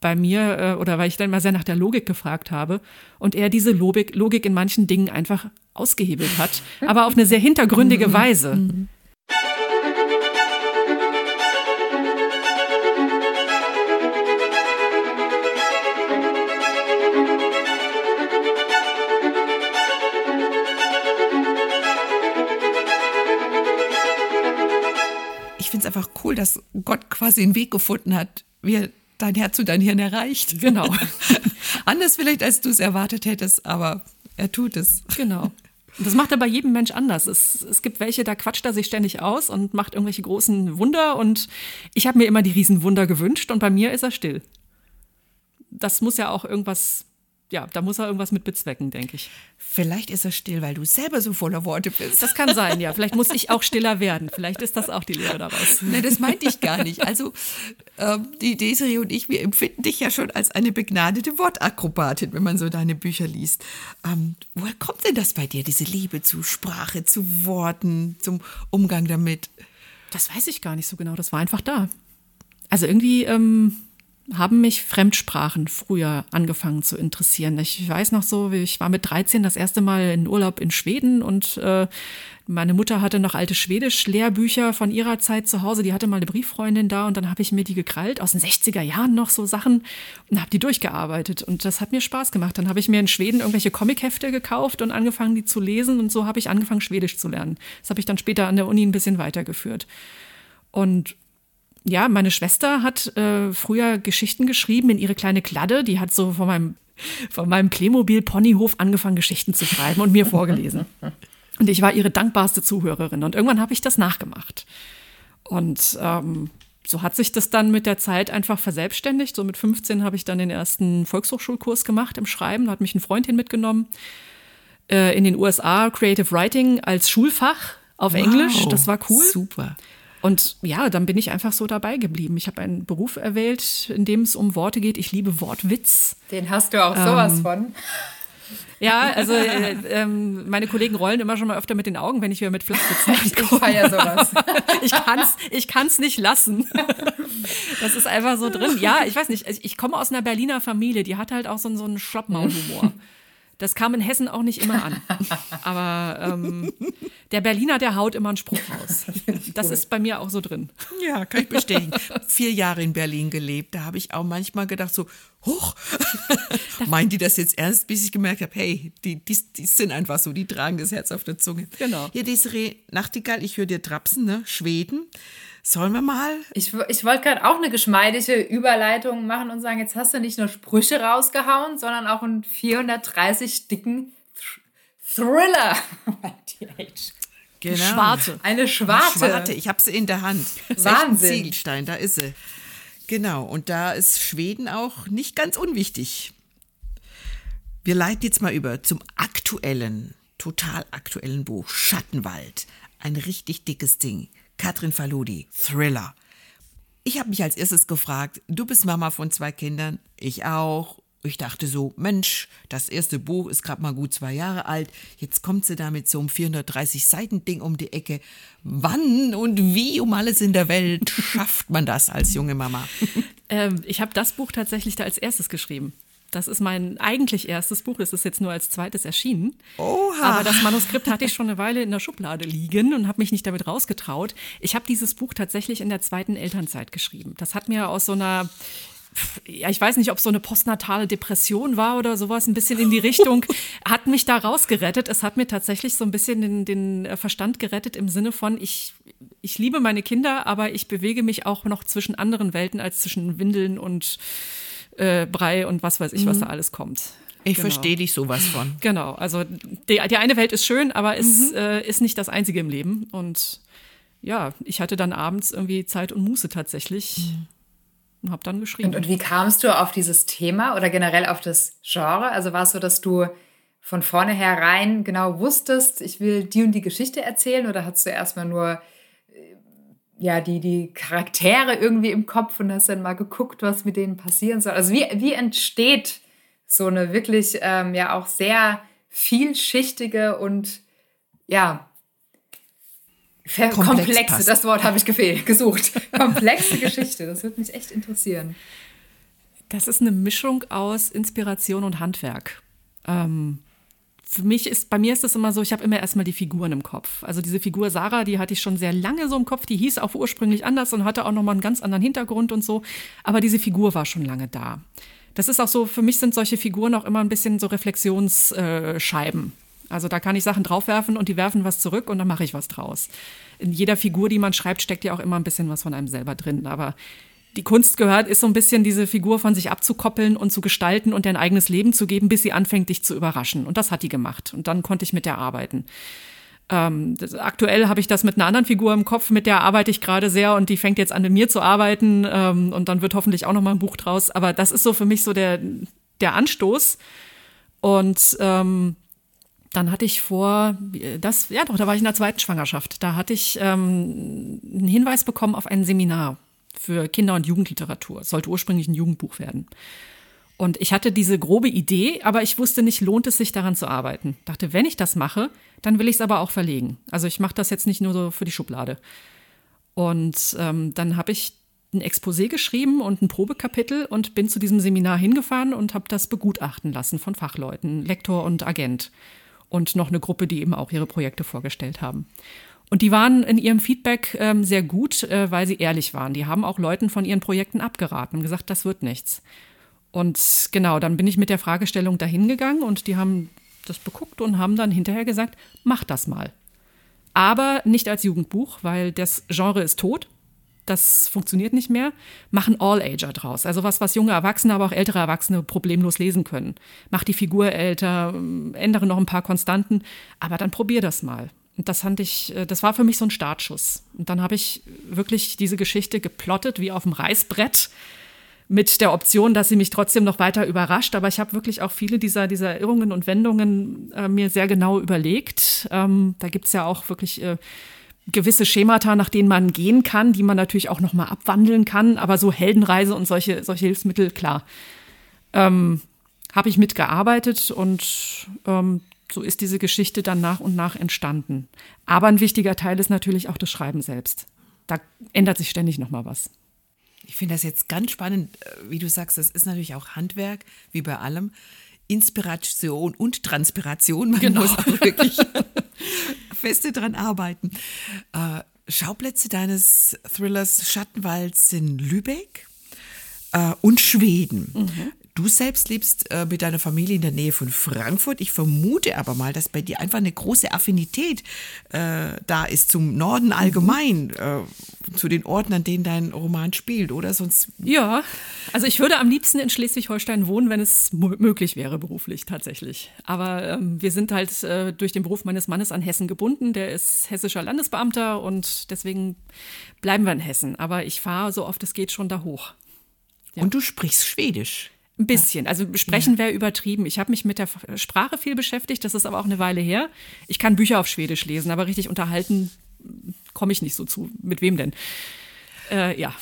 bei mir äh, oder weil ich dann mal sehr nach der Logik gefragt habe und er diese Logik, Logik in manchen Dingen einfach ausgehebelt hat, aber auf eine sehr hintergründige Weise. Einfach cool, dass Gott quasi einen Weg gefunden hat, wie er dein Herz und dein Hirn erreicht. Genau. Anders vielleicht, als du es erwartet hättest, aber er tut es. Genau. Das macht er bei jedem Mensch anders. Es, es gibt welche, da quatscht er sich ständig aus und macht irgendwelche großen Wunder. Und ich habe mir immer die Riesenwunder gewünscht und bei mir ist er still. Das muss ja auch irgendwas, ja, da muss er irgendwas mit bezwecken, denke ich. Vielleicht ist er still, weil du selber so voller Worte bist. Das kann sein, ja. Vielleicht muss ich auch stiller werden. Vielleicht ist das auch die Lehre daraus. Nein, das meinte ich gar nicht. Also ähm, die Desiree und ich, wir empfinden dich ja schon als eine begnadete Wortakrobatin, wenn man so deine Bücher liest. Ähm, woher kommt denn das bei dir, diese Liebe zu Sprache, zu Worten, zum Umgang damit? Das weiß ich gar nicht so genau. Das war einfach da. Also irgendwie, ähm, haben mich Fremdsprachen früher angefangen zu interessieren. Ich weiß noch so, ich war mit 13 das erste Mal in Urlaub in Schweden und äh, meine Mutter hatte noch alte Schwedisch-Lehrbücher von ihrer Zeit zu Hause. Die hatte mal eine Brieffreundin da und dann habe ich mir die gekrallt, aus den 60er Jahren noch so Sachen und habe die durchgearbeitet. Und das hat mir Spaß gemacht. Dann habe ich mir in Schweden irgendwelche Comichefte gekauft und angefangen, die zu lesen. Und so habe ich angefangen, Schwedisch zu lernen. Das habe ich dann später an der Uni ein bisschen weitergeführt. Und ja, meine Schwester hat äh, früher Geschichten geschrieben in ihre kleine Kladde. Die hat so von meinem, von meinem Playmobil-Ponyhof angefangen, Geschichten zu schreiben und mir vorgelesen. Und ich war ihre dankbarste Zuhörerin. Und irgendwann habe ich das nachgemacht. Und ähm, so hat sich das dann mit der Zeit einfach verselbstständigt. So mit 15 habe ich dann den ersten Volkshochschulkurs gemacht im Schreiben. Da hat mich ein Freund hin mitgenommen. Äh, in den USA Creative Writing als Schulfach auf wow, Englisch. Das war cool. Super. Und ja, dann bin ich einfach so dabei geblieben. Ich habe einen Beruf erwählt, in dem es um Worte geht. Ich liebe Wortwitz. Den hast du auch sowas ähm, von. Ja, also äh, ähm, meine Kollegen rollen immer schon mal öfter mit den Augen, wenn ich wieder mit Flachwitzen Ich feiere sowas. ich kann's, ich kann's nicht lassen. Das ist einfach so drin. Ja, ich weiß nicht. Ich komme aus einer Berliner Familie, die hat halt auch so, so einen Schloppmaul-Humor. Das kam in Hessen auch nicht immer an. Aber ähm, der Berliner, der haut immer einen Spruch raus. Das ist bei mir auch so drin. Ja, kann ich bestätigen. Vier Jahre in Berlin gelebt. Da habe ich auch manchmal gedacht, so, hoch, meinen die das jetzt ernst, bis ich gemerkt habe, hey, die, die, die sind einfach so, die tragen das Herz auf der Zunge. Genau. Hier, Desiree Nachtigall, ich höre dir trapsen, ne? Schweden. Sollen wir mal? Ich, ich wollte gerade auch eine geschmeidige Überleitung machen und sagen, jetzt hast du nicht nur Sprüche rausgehauen, sondern auch einen 430 dicken Thriller. Genau. Schwarte. Eine schwarte. Eine schwarte. Ich habe sie in der Hand. Wahnsinn. Ziegelstein, da ist sie. Genau, und da ist Schweden auch nicht ganz unwichtig. Wir leiten jetzt mal über zum aktuellen, total aktuellen Buch Schattenwald. Ein richtig dickes Ding. Katrin Faludi, Thriller. Ich habe mich als erstes gefragt, du bist Mama von zwei Kindern, ich auch. Ich dachte so, Mensch, das erste Buch ist gerade mal gut zwei Jahre alt. Jetzt kommt sie da mit so einem 430 Seiten Ding um die Ecke. Wann und wie um alles in der Welt schafft man das als junge Mama? ähm, ich habe das Buch tatsächlich da als erstes geschrieben. Das ist mein eigentlich erstes Buch. Es ist jetzt nur als zweites erschienen. Oha. Aber das Manuskript hatte ich schon eine Weile in der Schublade liegen und habe mich nicht damit rausgetraut. Ich habe dieses Buch tatsächlich in der zweiten Elternzeit geschrieben. Das hat mir aus so einer ja, ich weiß nicht, ob so eine postnatale Depression war oder sowas, ein bisschen in die Richtung, hat mich da rausgerettet. Es hat mir tatsächlich so ein bisschen den, den Verstand gerettet im Sinne von, ich, ich liebe meine Kinder, aber ich bewege mich auch noch zwischen anderen Welten als zwischen Windeln und äh, Brei und was weiß ich, was mhm. da alles kommt. Ich genau. verstehe dich sowas von. Genau, also die, die eine Welt ist schön, aber es mhm. äh, ist nicht das einzige im Leben. Und ja, ich hatte dann abends irgendwie Zeit und Muße tatsächlich mhm. und habe dann geschrieben. Und, und wie kamst du auf dieses Thema oder generell auf das Genre? Also war es so, dass du von vornherein genau wusstest, ich will die und die Geschichte erzählen oder hast du erstmal nur ja, die, die Charaktere irgendwie im Kopf und hast dann mal geguckt, was mit denen passieren soll. Also wie, wie entsteht so eine wirklich ähm, ja auch sehr vielschichtige und ja, komplexe, komplexe das Wort habe ich gefehlt, gesucht. komplexe Geschichte, das würde mich echt interessieren. Das ist eine Mischung aus Inspiration und Handwerk. Ähm, für mich ist, bei mir ist es immer so, ich habe immer erstmal die Figuren im Kopf. Also diese Figur Sarah, die hatte ich schon sehr lange so im Kopf, die hieß auch ursprünglich anders und hatte auch nochmal einen ganz anderen Hintergrund und so. Aber diese Figur war schon lange da. Das ist auch so, für mich sind solche Figuren auch immer ein bisschen so Reflexionsscheiben. Also da kann ich Sachen draufwerfen und die werfen was zurück und dann mache ich was draus. In jeder Figur, die man schreibt, steckt ja auch immer ein bisschen was von einem selber drin. Aber die Kunst gehört, ist so ein bisschen diese Figur von sich abzukoppeln und zu gestalten und ein eigenes Leben zu geben, bis sie anfängt, dich zu überraschen. Und das hat die gemacht. Und dann konnte ich mit der arbeiten. Ähm, das, aktuell habe ich das mit einer anderen Figur im Kopf, mit der arbeite ich gerade sehr und die fängt jetzt an, mit mir zu arbeiten. Ähm, und dann wird hoffentlich auch noch mal ein Buch draus. Aber das ist so für mich so der, der Anstoß. Und ähm, dann hatte ich vor, das, ja doch, da war ich in der zweiten Schwangerschaft. Da hatte ich ähm, einen Hinweis bekommen auf ein Seminar für Kinder- und Jugendliteratur. Es sollte ursprünglich ein Jugendbuch werden. Und ich hatte diese grobe Idee, aber ich wusste nicht, lohnt es sich daran zu arbeiten. Dachte, wenn ich das mache, dann will ich es aber auch verlegen. Also ich mache das jetzt nicht nur so für die Schublade. Und ähm, dann habe ich ein Exposé geschrieben und ein Probekapitel und bin zu diesem Seminar hingefahren und habe das begutachten lassen von Fachleuten, Lektor und Agent und noch eine Gruppe, die eben auch ihre Projekte vorgestellt haben. Und die waren in ihrem Feedback ähm, sehr gut, äh, weil sie ehrlich waren. Die haben auch Leuten von ihren Projekten abgeraten und gesagt, das wird nichts. Und genau, dann bin ich mit der Fragestellung dahin gegangen und die haben das beguckt und haben dann hinterher gesagt, mach das mal. Aber nicht als Jugendbuch, weil das Genre ist tot. Das funktioniert nicht mehr. Machen All-Ager draus. Also was, was junge Erwachsene, aber auch ältere Erwachsene problemlos lesen können. Mach die Figur älter, ändere noch ein paar Konstanten, aber dann probier das mal. Und das fand ich, äh, das war für mich so ein Startschuss. Und dann habe ich wirklich diese Geschichte geplottet wie auf dem Reißbrett mit der Option, dass sie mich trotzdem noch weiter überrascht. Aber ich habe wirklich auch viele dieser, dieser Irrungen und Wendungen äh, mir sehr genau überlegt. Ähm, da gibt es ja auch wirklich äh, gewisse Schemata, nach denen man gehen kann, die man natürlich auch noch mal abwandeln kann. Aber so Heldenreise und solche, solche Hilfsmittel, klar, ähm, habe ich mitgearbeitet und ähm, so ist diese Geschichte dann nach und nach entstanden. Aber ein wichtiger Teil ist natürlich auch das Schreiben selbst. Da ändert sich ständig noch mal was. Ich finde das jetzt ganz spannend, äh, wie du sagst, das ist natürlich auch Handwerk, wie bei allem. Inspiration und Transpiration. Man genau. muss auch wirklich feste dran arbeiten. Äh, Schauplätze deines Thrillers Schattenwald sind Lübeck äh, und Schweden. Mhm. Du selbst lebst äh, mit deiner Familie in der Nähe von Frankfurt. Ich vermute aber mal, dass bei dir einfach eine große Affinität äh, da ist zum Norden allgemein, äh, zu den Orten, an denen dein Roman spielt, oder? Sonst. Ja, also ich würde am liebsten in Schleswig-Holstein wohnen, wenn es möglich wäre, beruflich tatsächlich. Aber ähm, wir sind halt äh, durch den Beruf meines Mannes an Hessen gebunden. Der ist hessischer Landesbeamter und deswegen bleiben wir in Hessen. Aber ich fahre so oft es geht schon da hoch. Ja. Und du sprichst Schwedisch. Ein bisschen. Also sprechen wäre übertrieben. Ich habe mich mit der Sprache viel beschäftigt, das ist aber auch eine Weile her. Ich kann Bücher auf Schwedisch lesen, aber richtig unterhalten komme ich nicht so zu. Mit wem denn? Äh, ja.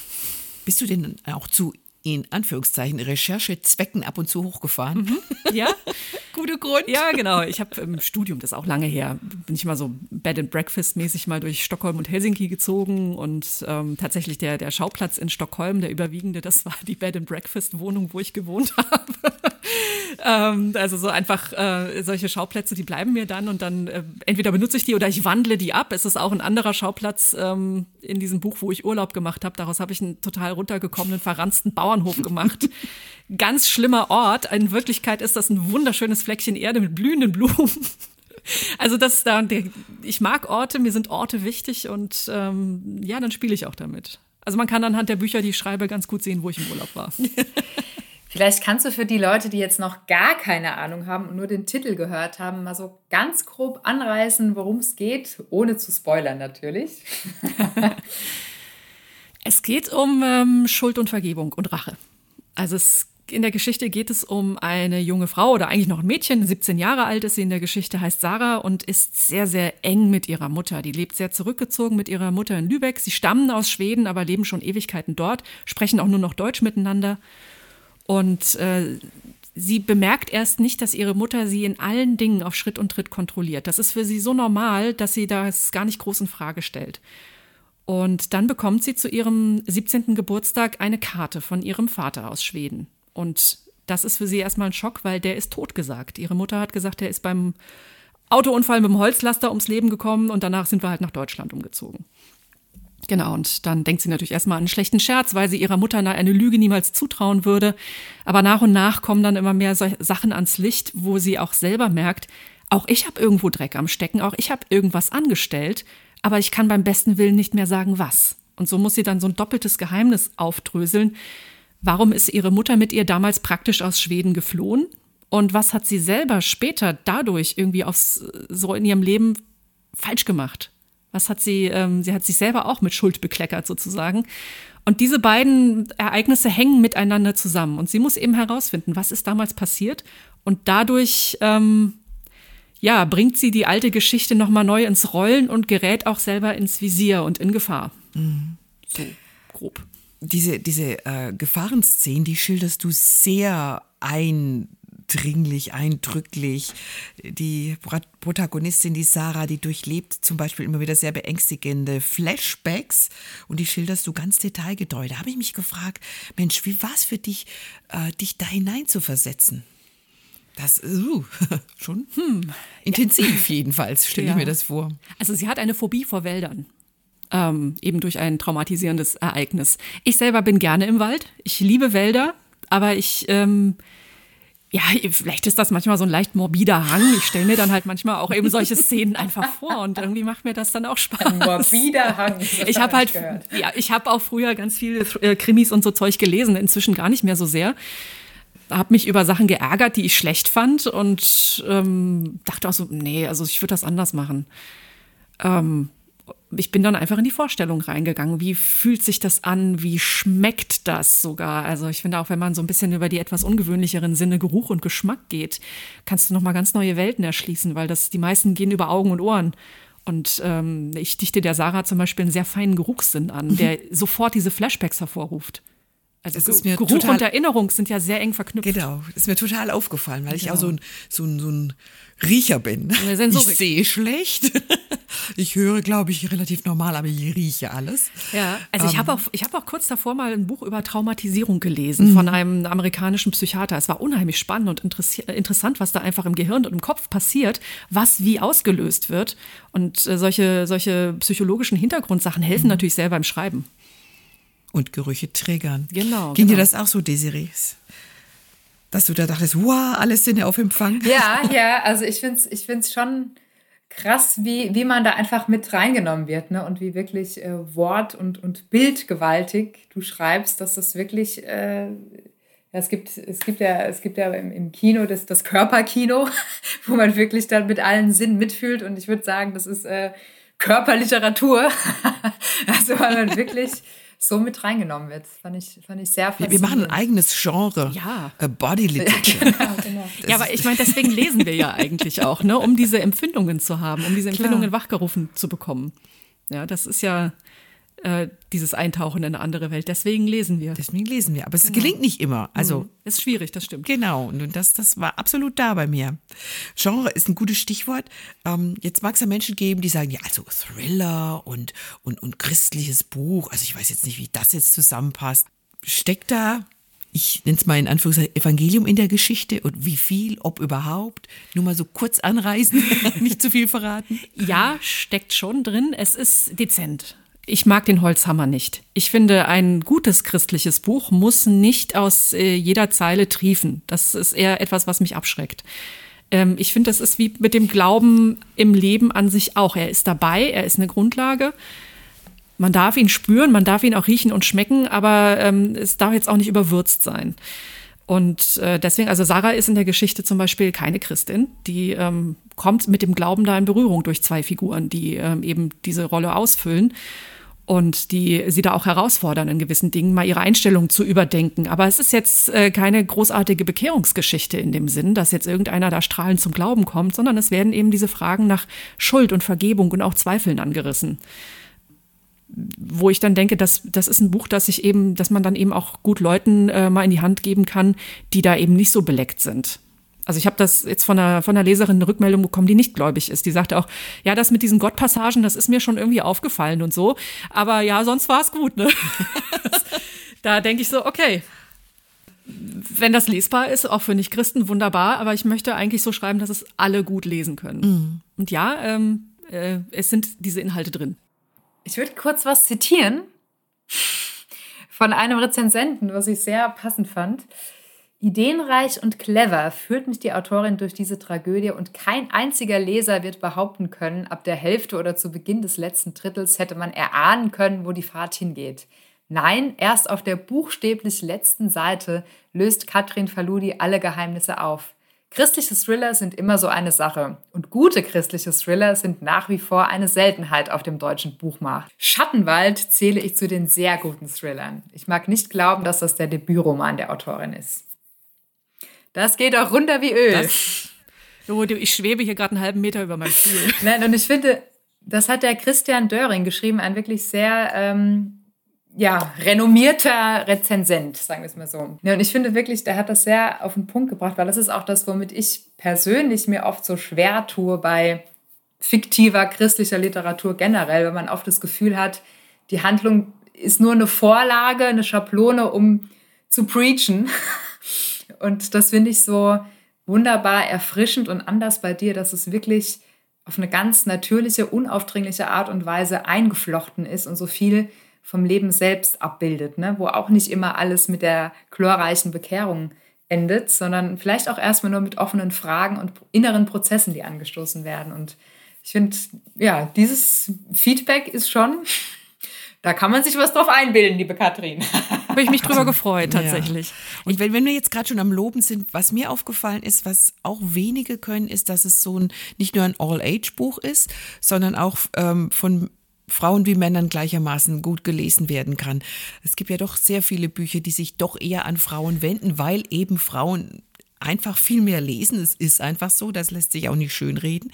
Bist du denn auch zu in Anführungszeichen Recherchezwecken ab und zu hochgefahren. Mhm. Ja, guter Grund. Ja, genau. Ich habe im Studium, das ist auch lange her, bin ich mal so Bed and Breakfast mäßig mal durch Stockholm und Helsinki gezogen und ähm, tatsächlich der, der Schauplatz in Stockholm, der überwiegende, das war die Bed and Breakfast Wohnung, wo ich gewohnt habe. Ähm, also so einfach äh, solche Schauplätze, die bleiben mir dann und dann äh, entweder benutze ich die oder ich wandle die ab. Es ist auch ein anderer Schauplatz ähm, in diesem Buch, wo ich Urlaub gemacht habe. Daraus habe ich einen total runtergekommenen, verranzten Bauernhof gemacht. Ganz schlimmer Ort. In Wirklichkeit ist das ein wunderschönes Fleckchen Erde mit blühenden Blumen. Also das da, ich mag Orte, mir sind Orte wichtig und ähm, ja, dann spiele ich auch damit. Also man kann anhand der Bücher, die ich schreibe, ganz gut sehen, wo ich im Urlaub war. Vielleicht kannst du für die Leute, die jetzt noch gar keine Ahnung haben und nur den Titel gehört haben, mal so ganz grob anreißen, worum es geht, ohne zu spoilern natürlich. es geht um ähm, Schuld und Vergebung und Rache. Also es, in der Geschichte geht es um eine junge Frau oder eigentlich noch ein Mädchen, 17 Jahre alt ist sie in der Geschichte, heißt Sarah und ist sehr, sehr eng mit ihrer Mutter. Die lebt sehr zurückgezogen mit ihrer Mutter in Lübeck. Sie stammen aus Schweden, aber leben schon Ewigkeiten dort, sprechen auch nur noch Deutsch miteinander. Und äh, sie bemerkt erst nicht, dass ihre Mutter sie in allen Dingen auf Schritt und Tritt kontrolliert. Das ist für sie so normal, dass sie das gar nicht groß in Frage stellt. Und dann bekommt sie zu ihrem 17. Geburtstag eine Karte von ihrem Vater aus Schweden. Und das ist für sie erstmal ein Schock, weil der ist totgesagt. Ihre Mutter hat gesagt, er ist beim Autounfall mit dem Holzlaster ums Leben gekommen und danach sind wir halt nach Deutschland umgezogen. Genau, und dann denkt sie natürlich erstmal an einen schlechten Scherz, weil sie ihrer Mutter eine Lüge niemals zutrauen würde. Aber nach und nach kommen dann immer mehr Sachen ans Licht, wo sie auch selber merkt, auch ich habe irgendwo Dreck am Stecken, auch ich habe irgendwas angestellt, aber ich kann beim besten Willen nicht mehr sagen, was. Und so muss sie dann so ein doppeltes Geheimnis aufdröseln. Warum ist ihre Mutter mit ihr damals praktisch aus Schweden geflohen? Und was hat sie selber später dadurch irgendwie aufs, so in ihrem Leben falsch gemacht? Was hat sie, ähm, sie hat sich selber auch mit Schuld bekleckert sozusagen. Und diese beiden Ereignisse hängen miteinander zusammen. Und sie muss eben herausfinden, was ist damals passiert. Und dadurch, ähm, ja, bringt sie die alte Geschichte nochmal neu ins Rollen und gerät auch selber ins Visier und in Gefahr. Mhm. So grob. Diese, diese äh, Gefahrenszenen, die schilderst du sehr ein eindringlich, eindrücklich. Die Protagonistin, die Sarah, die durchlebt zum Beispiel immer wieder sehr beängstigende Flashbacks und die schilderst du ganz detailgetreu. Da habe ich mich gefragt, Mensch, wie war es für dich, äh, dich da hinein zu versetzen? Das ist uh, schon hm, intensiv ja. jedenfalls, stelle ja. ich mir das vor. Also sie hat eine Phobie vor Wäldern. Ähm, eben durch ein traumatisierendes Ereignis. Ich selber bin gerne im Wald. Ich liebe Wälder, aber ich, ähm, ja, vielleicht ist das manchmal so ein leicht morbider Hang. Ich stelle mir dann halt manchmal auch eben solche Szenen einfach vor und irgendwie macht mir das dann auch Spaß. Ein morbider Hang. Ich habe halt, gehört. ja, ich habe auch früher ganz viele äh, Krimis und so Zeug gelesen, inzwischen gar nicht mehr so sehr habe mich über Sachen geärgert, die ich schlecht fand und ähm, dachte auch so, nee, also ich würde das anders machen. Ähm, ich bin dann einfach in die Vorstellung reingegangen. Wie fühlt sich das an? Wie schmeckt das sogar? Also ich finde auch, wenn man so ein bisschen über die etwas ungewöhnlicheren Sinne Geruch und Geschmack geht, kannst du noch mal ganz neue Welten erschließen, weil das die meisten gehen über Augen und Ohren. Und ähm, ich dichte der Sarah zum Beispiel einen sehr feinen Geruchssinn an, der sofort diese Flashbacks hervorruft. Also das ist mir Geruch total, und Erinnerung sind ja sehr eng verknüpft. Genau, das ist mir total aufgefallen, weil genau. ich auch so ein, so ein, so ein Riecher bin. Ich sehe schlecht. Ich höre, glaube ich, relativ normal, aber ich rieche alles. Ja, also ich ähm. habe auch, hab auch kurz davor mal ein Buch über Traumatisierung gelesen mhm. von einem amerikanischen Psychiater. Es war unheimlich spannend und interessant, was da einfach im Gehirn und im Kopf passiert, was wie ausgelöst wird. Und äh, solche, solche psychologischen Hintergrundsachen helfen mhm. natürlich sehr beim Schreiben und Gerüche triggern. Genau. Ging genau. dir das auch so, Desiree? Dass du da dachtest, wow, alles Sinne auf Empfang? Ja, ja, also ich finde es ich find's schon krass, wie, wie man da einfach mit reingenommen wird ne? und wie wirklich äh, Wort- und, und Bildgewaltig du schreibst, dass das wirklich. Äh, ja, es gibt, es gibt ja, es gibt ja im, im Kino das, das Körperkino, wo man wirklich dann mit allen Sinnen mitfühlt. Und ich würde sagen, das ist äh, Körperliteratur. also weil man wirklich so mit reingenommen wird. Fand ich, fand ich sehr faszinierend. Wir machen ein eigenes Genre. Ja. Body Literature. Ja, genau, genau. ja, aber ich meine, deswegen lesen wir ja eigentlich auch, ne, um diese Empfindungen zu haben, um diese Empfindungen Klar. wachgerufen zu bekommen. Ja, das ist ja, äh, dieses Eintauchen in eine andere Welt. Deswegen lesen wir. Deswegen lesen wir. Aber es genau. gelingt nicht immer. Also mhm. ist schwierig, das stimmt. Genau. Und das, das war absolut da bei mir. Genre ist ein gutes Stichwort. Ähm, jetzt mag es ja Menschen geben, die sagen, ja, also Thriller und, und, und christliches Buch. Also ich weiß jetzt nicht, wie das jetzt zusammenpasst. Steckt da ich nenne es mal in Anführungszeichen Evangelium in der Geschichte und wie viel, ob überhaupt. Nur mal so kurz anreisen, nicht zu viel verraten. Ja, steckt schon drin. Es ist dezent. Ich mag den Holzhammer nicht. Ich finde, ein gutes christliches Buch muss nicht aus äh, jeder Zeile triefen. Das ist eher etwas, was mich abschreckt. Ähm, ich finde, das ist wie mit dem Glauben im Leben an sich auch. Er ist dabei, er ist eine Grundlage. Man darf ihn spüren, man darf ihn auch riechen und schmecken, aber ähm, es darf jetzt auch nicht überwürzt sein. Und äh, deswegen, also Sarah ist in der Geschichte zum Beispiel keine Christin. Die ähm, kommt mit dem Glauben da in Berührung durch zwei Figuren, die ähm, eben diese Rolle ausfüllen und die sie da auch herausfordern, in gewissen Dingen mal ihre Einstellung zu überdenken. Aber es ist jetzt äh, keine großartige Bekehrungsgeschichte in dem Sinn, dass jetzt irgendeiner da strahlend zum Glauben kommt, sondern es werden eben diese Fragen nach Schuld und Vergebung und auch Zweifeln angerissen. Wo ich dann denke, dass das ist ein Buch, das sich eben, dass man dann eben auch gut Leuten äh, mal in die Hand geben kann, die da eben nicht so beleckt sind. Also ich habe das jetzt von einer, von einer Leserin eine Rückmeldung bekommen, die nicht gläubig ist. Die sagte auch, ja, das mit diesen Gottpassagen, das ist mir schon irgendwie aufgefallen und so. Aber ja, sonst war es gut. Ne? da denke ich so, okay, wenn das lesbar ist, auch für Nicht-Christen, wunderbar. Aber ich möchte eigentlich so schreiben, dass es alle gut lesen können. Mhm. Und ja, ähm, äh, es sind diese Inhalte drin. Ich würde kurz was zitieren von einem Rezensenten, was ich sehr passend fand. Ideenreich und clever führt mich die Autorin durch diese Tragödie und kein einziger Leser wird behaupten können, ab der Hälfte oder zu Beginn des letzten Drittels hätte man erahnen können, wo die Fahrt hingeht. Nein, erst auf der buchstäblich letzten Seite löst Katrin Faludi alle Geheimnisse auf. Christliche Thriller sind immer so eine Sache und gute christliche Thriller sind nach wie vor eine Seltenheit auf dem deutschen Buchmarkt. Schattenwald zähle ich zu den sehr guten Thrillern. Ich mag nicht glauben, dass das der Debütroman der Autorin ist. Das geht auch runter wie Öl. Das, oh, ich schwebe hier gerade einen halben Meter über meinem Stuhl. Nein, und ich finde, das hat der Christian Döring geschrieben, ein wirklich sehr ähm, ja, renommierter Rezensent, sagen wir es mal so. Ja, und ich finde wirklich, der hat das sehr auf den Punkt gebracht, weil das ist auch das, womit ich persönlich mir oft so schwer tue bei fiktiver christlicher Literatur generell, wenn man oft das Gefühl hat, die Handlung ist nur eine Vorlage, eine Schablone, um zu preachen. Und das finde ich so wunderbar erfrischend und anders bei dir, dass es wirklich auf eine ganz natürliche, unaufdringliche Art und Weise eingeflochten ist und so viel vom Leben selbst abbildet, ne? wo auch nicht immer alles mit der chlorreichen Bekehrung endet, sondern vielleicht auch erstmal nur mit offenen Fragen und inneren Prozessen, die angestoßen werden. Und ich finde, ja, dieses Feedback ist schon, da kann man sich was drauf einbilden, liebe Katrin. Habe ich mich drüber gefreut, tatsächlich. Ja. Und wenn, wenn wir jetzt gerade schon am Loben sind, was mir aufgefallen ist, was auch wenige können, ist, dass es so ein nicht nur ein All-Age-Buch ist, sondern auch ähm, von Frauen wie Männern gleichermaßen gut gelesen werden kann. Es gibt ja doch sehr viele Bücher, die sich doch eher an Frauen wenden, weil eben Frauen einfach viel mehr lesen. Es ist einfach so, das lässt sich auch nicht schönreden.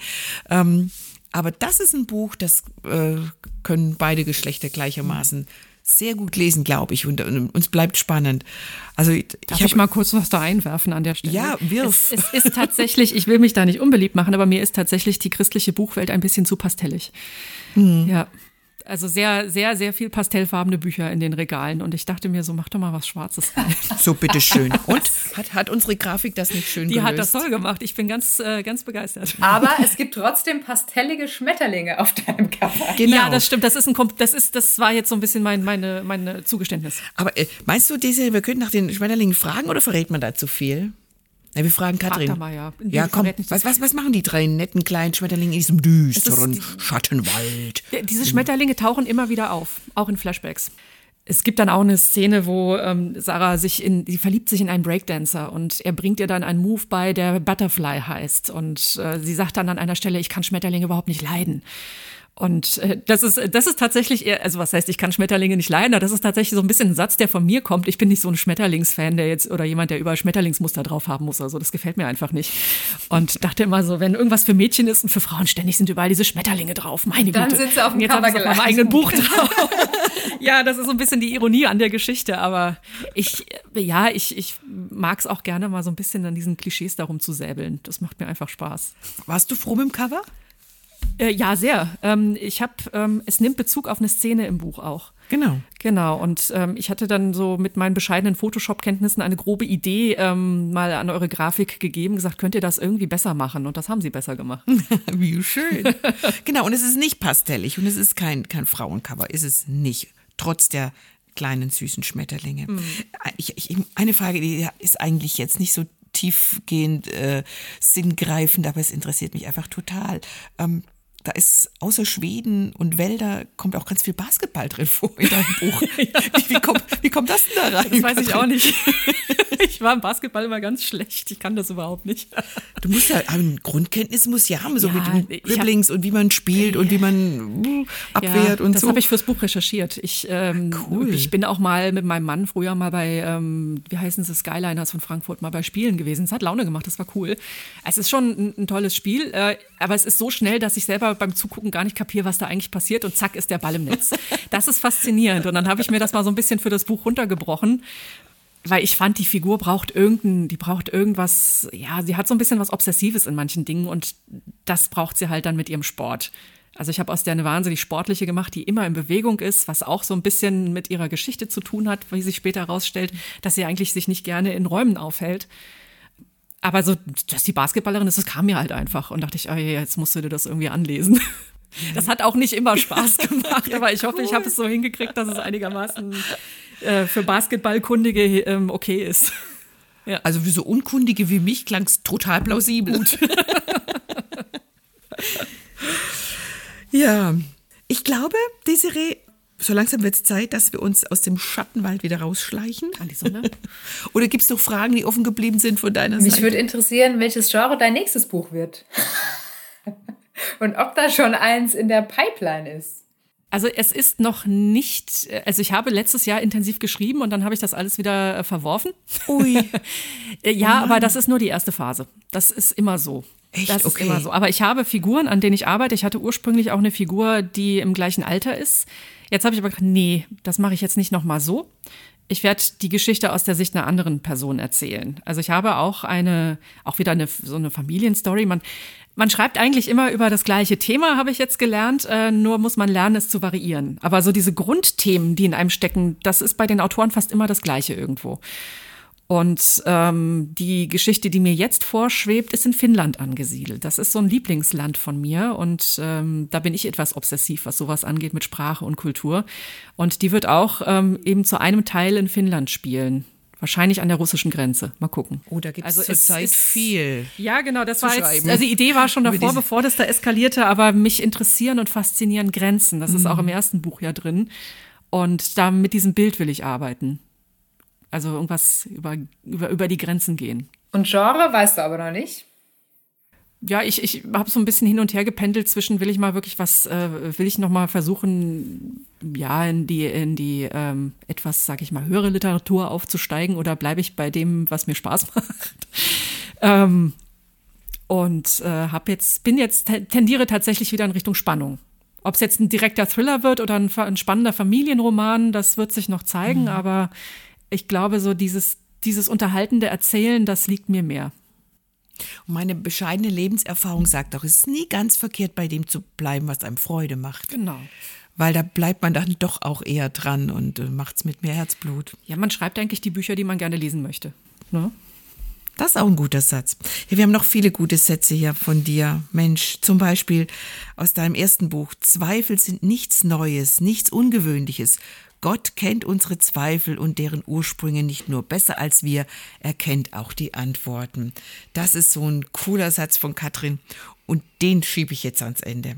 Ähm, aber das ist ein Buch, das äh, können beide Geschlechter gleichermaßen sehr gut lesen, glaube ich. Und, und, uns bleibt spannend. Also Darf ich, ich mal kurz was da einwerfen an der Stelle? Ja, wirf. Es, es ist tatsächlich, ich will mich da nicht unbeliebt machen, aber mir ist tatsächlich die christliche Buchwelt ein bisschen zu pastellig. Hm. Ja. Also sehr, sehr, sehr viel pastellfarbene Bücher in den Regalen. Und ich dachte mir so, mach doch mal was Schwarzes rein. So, bitteschön. Und hat, hat unsere Grafik das nicht schön Die gelöst? hat das toll gemacht. Ich bin ganz, äh, ganz begeistert. Aber es gibt trotzdem pastellige Schmetterlinge auf deinem Cover. Genau. Ja, das stimmt. Das ist ein, das ist, das war jetzt so ein bisschen mein, meine, meine Zugeständnis. Aber äh, meinst du, diese, wir könnten nach den Schmetterlingen fragen oder verrät man da zu viel? Ja, wir fragen Katrin. Frag mal, ja. ja, komm, was, was, was machen die drei netten kleinen Schmetterlinge in diesem düsteren Schattenwald? Diese Schmetterlinge tauchen immer wieder auf, auch in Flashbacks. Es gibt dann auch eine Szene, wo ähm, Sarah sich in, sie verliebt sich in einen Breakdancer und er bringt ihr dann einen Move bei, der Butterfly heißt. Und äh, sie sagt dann an einer Stelle, ich kann Schmetterlinge überhaupt nicht leiden. Und äh, das ist, das ist tatsächlich eher, also was heißt, ich kann Schmetterlinge nicht leiden, aber das ist tatsächlich so ein bisschen ein Satz, der von mir kommt. Ich bin nicht so ein Schmetterlingsfan, der jetzt oder jemand, der überall Schmetterlingsmuster drauf haben muss. Also das gefällt mir einfach nicht. Und dachte immer so, wenn irgendwas für Mädchen ist und für Frauen ständig sind überall diese Schmetterlinge drauf. Meine Dann Güte. sind sie auf dem jetzt Cover auf meinem eigenen Buch drauf. ja, das ist so ein bisschen die Ironie an der Geschichte, aber ich, ja, ich, ich mag es auch gerne mal so ein bisschen an diesen Klischees darum zu säbeln. Das macht mir einfach Spaß. Warst du froh mit dem Cover? Äh, ja, sehr. Ähm, ich habe, ähm, es nimmt Bezug auf eine Szene im Buch auch. Genau. Genau, und ähm, ich hatte dann so mit meinen bescheidenen Photoshop-Kenntnissen eine grobe Idee ähm, mal an eure Grafik gegeben, gesagt, könnt ihr das irgendwie besser machen? Und das haben sie besser gemacht. Wie schön. genau, und es ist nicht pastellig und es ist kein, kein Frauencover, ist es nicht. Trotz der kleinen süßen Schmetterlinge. Ich, ich, eine Frage, die ist eigentlich jetzt nicht so tiefgehend äh, sinngreifend, aber es interessiert mich einfach total. Ähm, da ist außer Schweden und Wälder kommt auch ganz viel Basketball drin vor in deinem Buch. wie, wie, kommt, wie kommt das denn da rein? Das weiß ich auch nicht. ich war im Basketball immer ganz schlecht. Ich kann das überhaupt nicht. Du musst ja, aber Grundkenntnis muss ja haben, so Ja, mit Dribblings und wie man spielt und wie man abwehrt und das so. habe ich fürs Buch recherchiert. Ich, ähm, Cool. ich bin auch mal mit meinem Mann früher mal bei, ähm, wie heißen sie, Skyliners von Frankfurt, mal bei Spielen gewesen. Es hat Laune gemacht, das war cool. Es ist schon ein, ein tolles Spiel, äh, aber es ist so schnell, dass ich selber beim Zugucken gar nicht kapiere, was da eigentlich passiert und zack ist der Ball im Netz. Das ist faszinierend. Und dann habe ich mir das mal so ein bisschen für das Buch runtergebrochen. Weil ich fand, die Figur braucht irgendein, die braucht irgendwas, ja, sie hat so ein bisschen was Obsessives in manchen Dingen und das braucht sie halt dann mit ihrem Sport. Also ich habe aus der eine wahnsinnig sportliche gemacht, die immer in Bewegung ist, was auch so ein bisschen mit ihrer Geschichte zu tun hat, wie sich später herausstellt, dass sie eigentlich sich nicht gerne in Räumen aufhält. Aber so, dass die Basketballerin ist, das kam mir halt einfach und dachte ich, oh, je, jetzt musst du dir das irgendwie anlesen. Das hat auch nicht immer Spaß gemacht, aber ich hoffe, ich habe es so hingekriegt, dass es einigermaßen äh, für Basketballkundige ähm, okay ist. also für so Unkundige wie mich klang es total plausibel. ja, ich glaube, Desiree, so langsam wird es Zeit, dass wir uns aus dem Schattenwald wieder rausschleichen. An die Sonne. Oder gibt es noch Fragen, die offen geblieben sind von deiner Mich Seite? würde interessieren, welches Genre dein nächstes Buch wird. Und ob da schon eins in der Pipeline ist. Also es ist noch nicht, also ich habe letztes Jahr intensiv geschrieben und dann habe ich das alles wieder äh, verworfen. Ui. ja, aber das ist nur die erste Phase. Das ist immer so. Echt? Das ist Okay. immer so. Aber ich habe Figuren, an denen ich arbeite. Ich hatte ursprünglich auch eine Figur, die im gleichen Alter ist. Jetzt habe ich aber gedacht, nee, das mache ich jetzt nicht nochmal so. Ich werde die Geschichte aus der Sicht einer anderen Person erzählen. Also ich habe auch eine, auch wieder eine, so eine Familienstory. Man, man schreibt eigentlich immer über das gleiche Thema, habe ich jetzt gelernt, äh, nur muss man lernen, es zu variieren. Aber so diese Grundthemen, die in einem stecken, das ist bei den Autoren fast immer das gleiche irgendwo. Und ähm, die Geschichte, die mir jetzt vorschwebt, ist in Finnland angesiedelt. Das ist so ein Lieblingsland von mir und ähm, da bin ich etwas obsessiv, was sowas angeht mit Sprache und Kultur. Und die wird auch ähm, eben zu einem Teil in Finnland spielen. Wahrscheinlich an der russischen Grenze. Mal gucken. Oh, da gibt also es zurzeit viel. Ja, genau. Das war jetzt, also die Idee war schon davor, bevor das da eskalierte, aber mich interessieren und faszinieren Grenzen. Das mhm. ist auch im ersten Buch ja drin. Und da mit diesem Bild will ich arbeiten. Also irgendwas über, über, über die Grenzen gehen. Und Genre weißt du aber noch nicht? Ja, ich, ich habe so ein bisschen hin und her gependelt zwischen, will ich mal wirklich was, äh, will ich noch mal versuchen, ja, in die, in die ähm, etwas, sag ich mal, höhere Literatur aufzusteigen oder bleibe ich bei dem, was mir Spaß macht? ähm, und äh, hab jetzt, bin jetzt, tendiere tatsächlich wieder in Richtung Spannung. Ob es jetzt ein direkter Thriller wird oder ein, ein, spannender Familienroman, das wird sich noch zeigen, mhm. aber ich glaube, so dieses, dieses unterhaltende Erzählen, das liegt mir mehr. Und meine bescheidene Lebenserfahrung sagt auch, es ist nie ganz verkehrt, bei dem zu bleiben, was einem Freude macht. Genau. Weil da bleibt man dann doch auch eher dran und äh, macht es mit mehr Herzblut. Ja, man schreibt eigentlich die Bücher, die man gerne lesen möchte. Ne? Das ist auch ein guter Satz. Ja, wir haben noch viele gute Sätze hier von dir. Mensch, zum Beispiel aus deinem ersten Buch. Zweifel sind nichts Neues, nichts Ungewöhnliches. Gott kennt unsere Zweifel und deren Ursprünge nicht nur besser als wir, er kennt auch die Antworten. Das ist so ein cooler Satz von Katrin und den schiebe ich jetzt ans Ende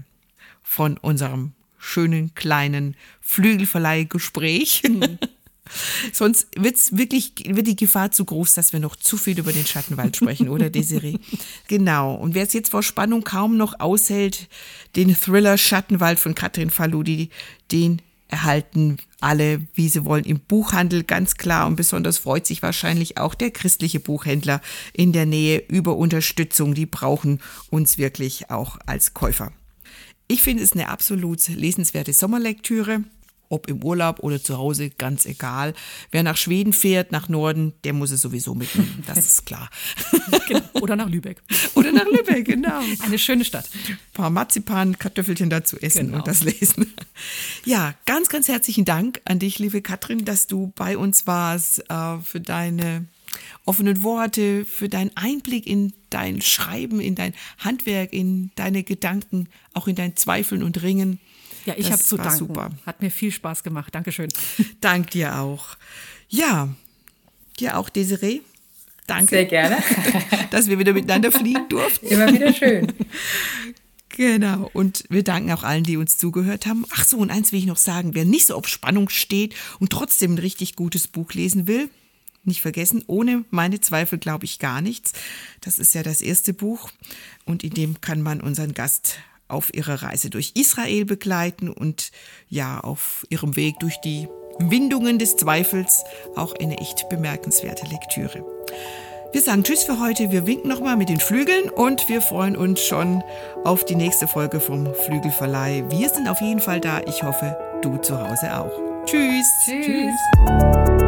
von unserem schönen kleinen Flügelverleihgespräch. Mhm. Sonst wird's wirklich, wird die Gefahr zu groß, dass wir noch zu viel über den Schattenwald sprechen, oder Desiree? genau. Und wer es jetzt vor Spannung kaum noch aushält, den Thriller Schattenwald von Katrin Faludi, den erhalten alle, wie sie wollen, im Buchhandel ganz klar und besonders freut sich wahrscheinlich auch der christliche Buchhändler in der Nähe über Unterstützung. Die brauchen uns wirklich auch als Käufer. Ich finde es eine absolut lesenswerte Sommerlektüre ob im Urlaub oder zu Hause, ganz egal. Wer nach Schweden fährt, nach Norden, der muss es sowieso mitnehmen, das ist klar. Genau. Oder nach Lübeck. Oder nach Lübeck, genau. Eine schöne Stadt. Ein paar Marzipan, Kartoffelchen dazu essen genau. und das lesen. Ja, ganz, ganz herzlichen Dank an dich, liebe Katrin, dass du bei uns warst, äh, für deine offenen Worte, für deinen Einblick in dein Schreiben, in dein Handwerk, in deine Gedanken, auch in dein Zweifeln und Ringen. Ja, ich habe zu danken. Super. Hat mir viel Spaß gemacht. Dankeschön. Dank dir auch. Ja, dir auch, Desiree. Danke. Sehr gerne. dass wir wieder miteinander fliegen durften. Immer wieder schön. Genau. Und wir danken auch allen, die uns zugehört haben. Ach so, und eins will ich noch sagen. Wer nicht so auf Spannung steht und trotzdem ein richtig gutes Buch lesen will, nicht vergessen, ohne meine Zweifel glaube ich gar nichts. Das ist ja das erste Buch und in dem kann man unseren Gast auf ihrer Reise durch Israel begleiten und ja, auf ihrem Weg durch die Windungen des Zweifels auch eine echt bemerkenswerte Lektüre. Wir sagen Tschüss für heute, wir winken nochmal mit den Flügeln und wir freuen uns schon auf die nächste Folge vom Flügelverleih. Wir sind auf jeden Fall da. Ich hoffe, du zu Hause auch. Tschüss. Tschüss. Tschüss.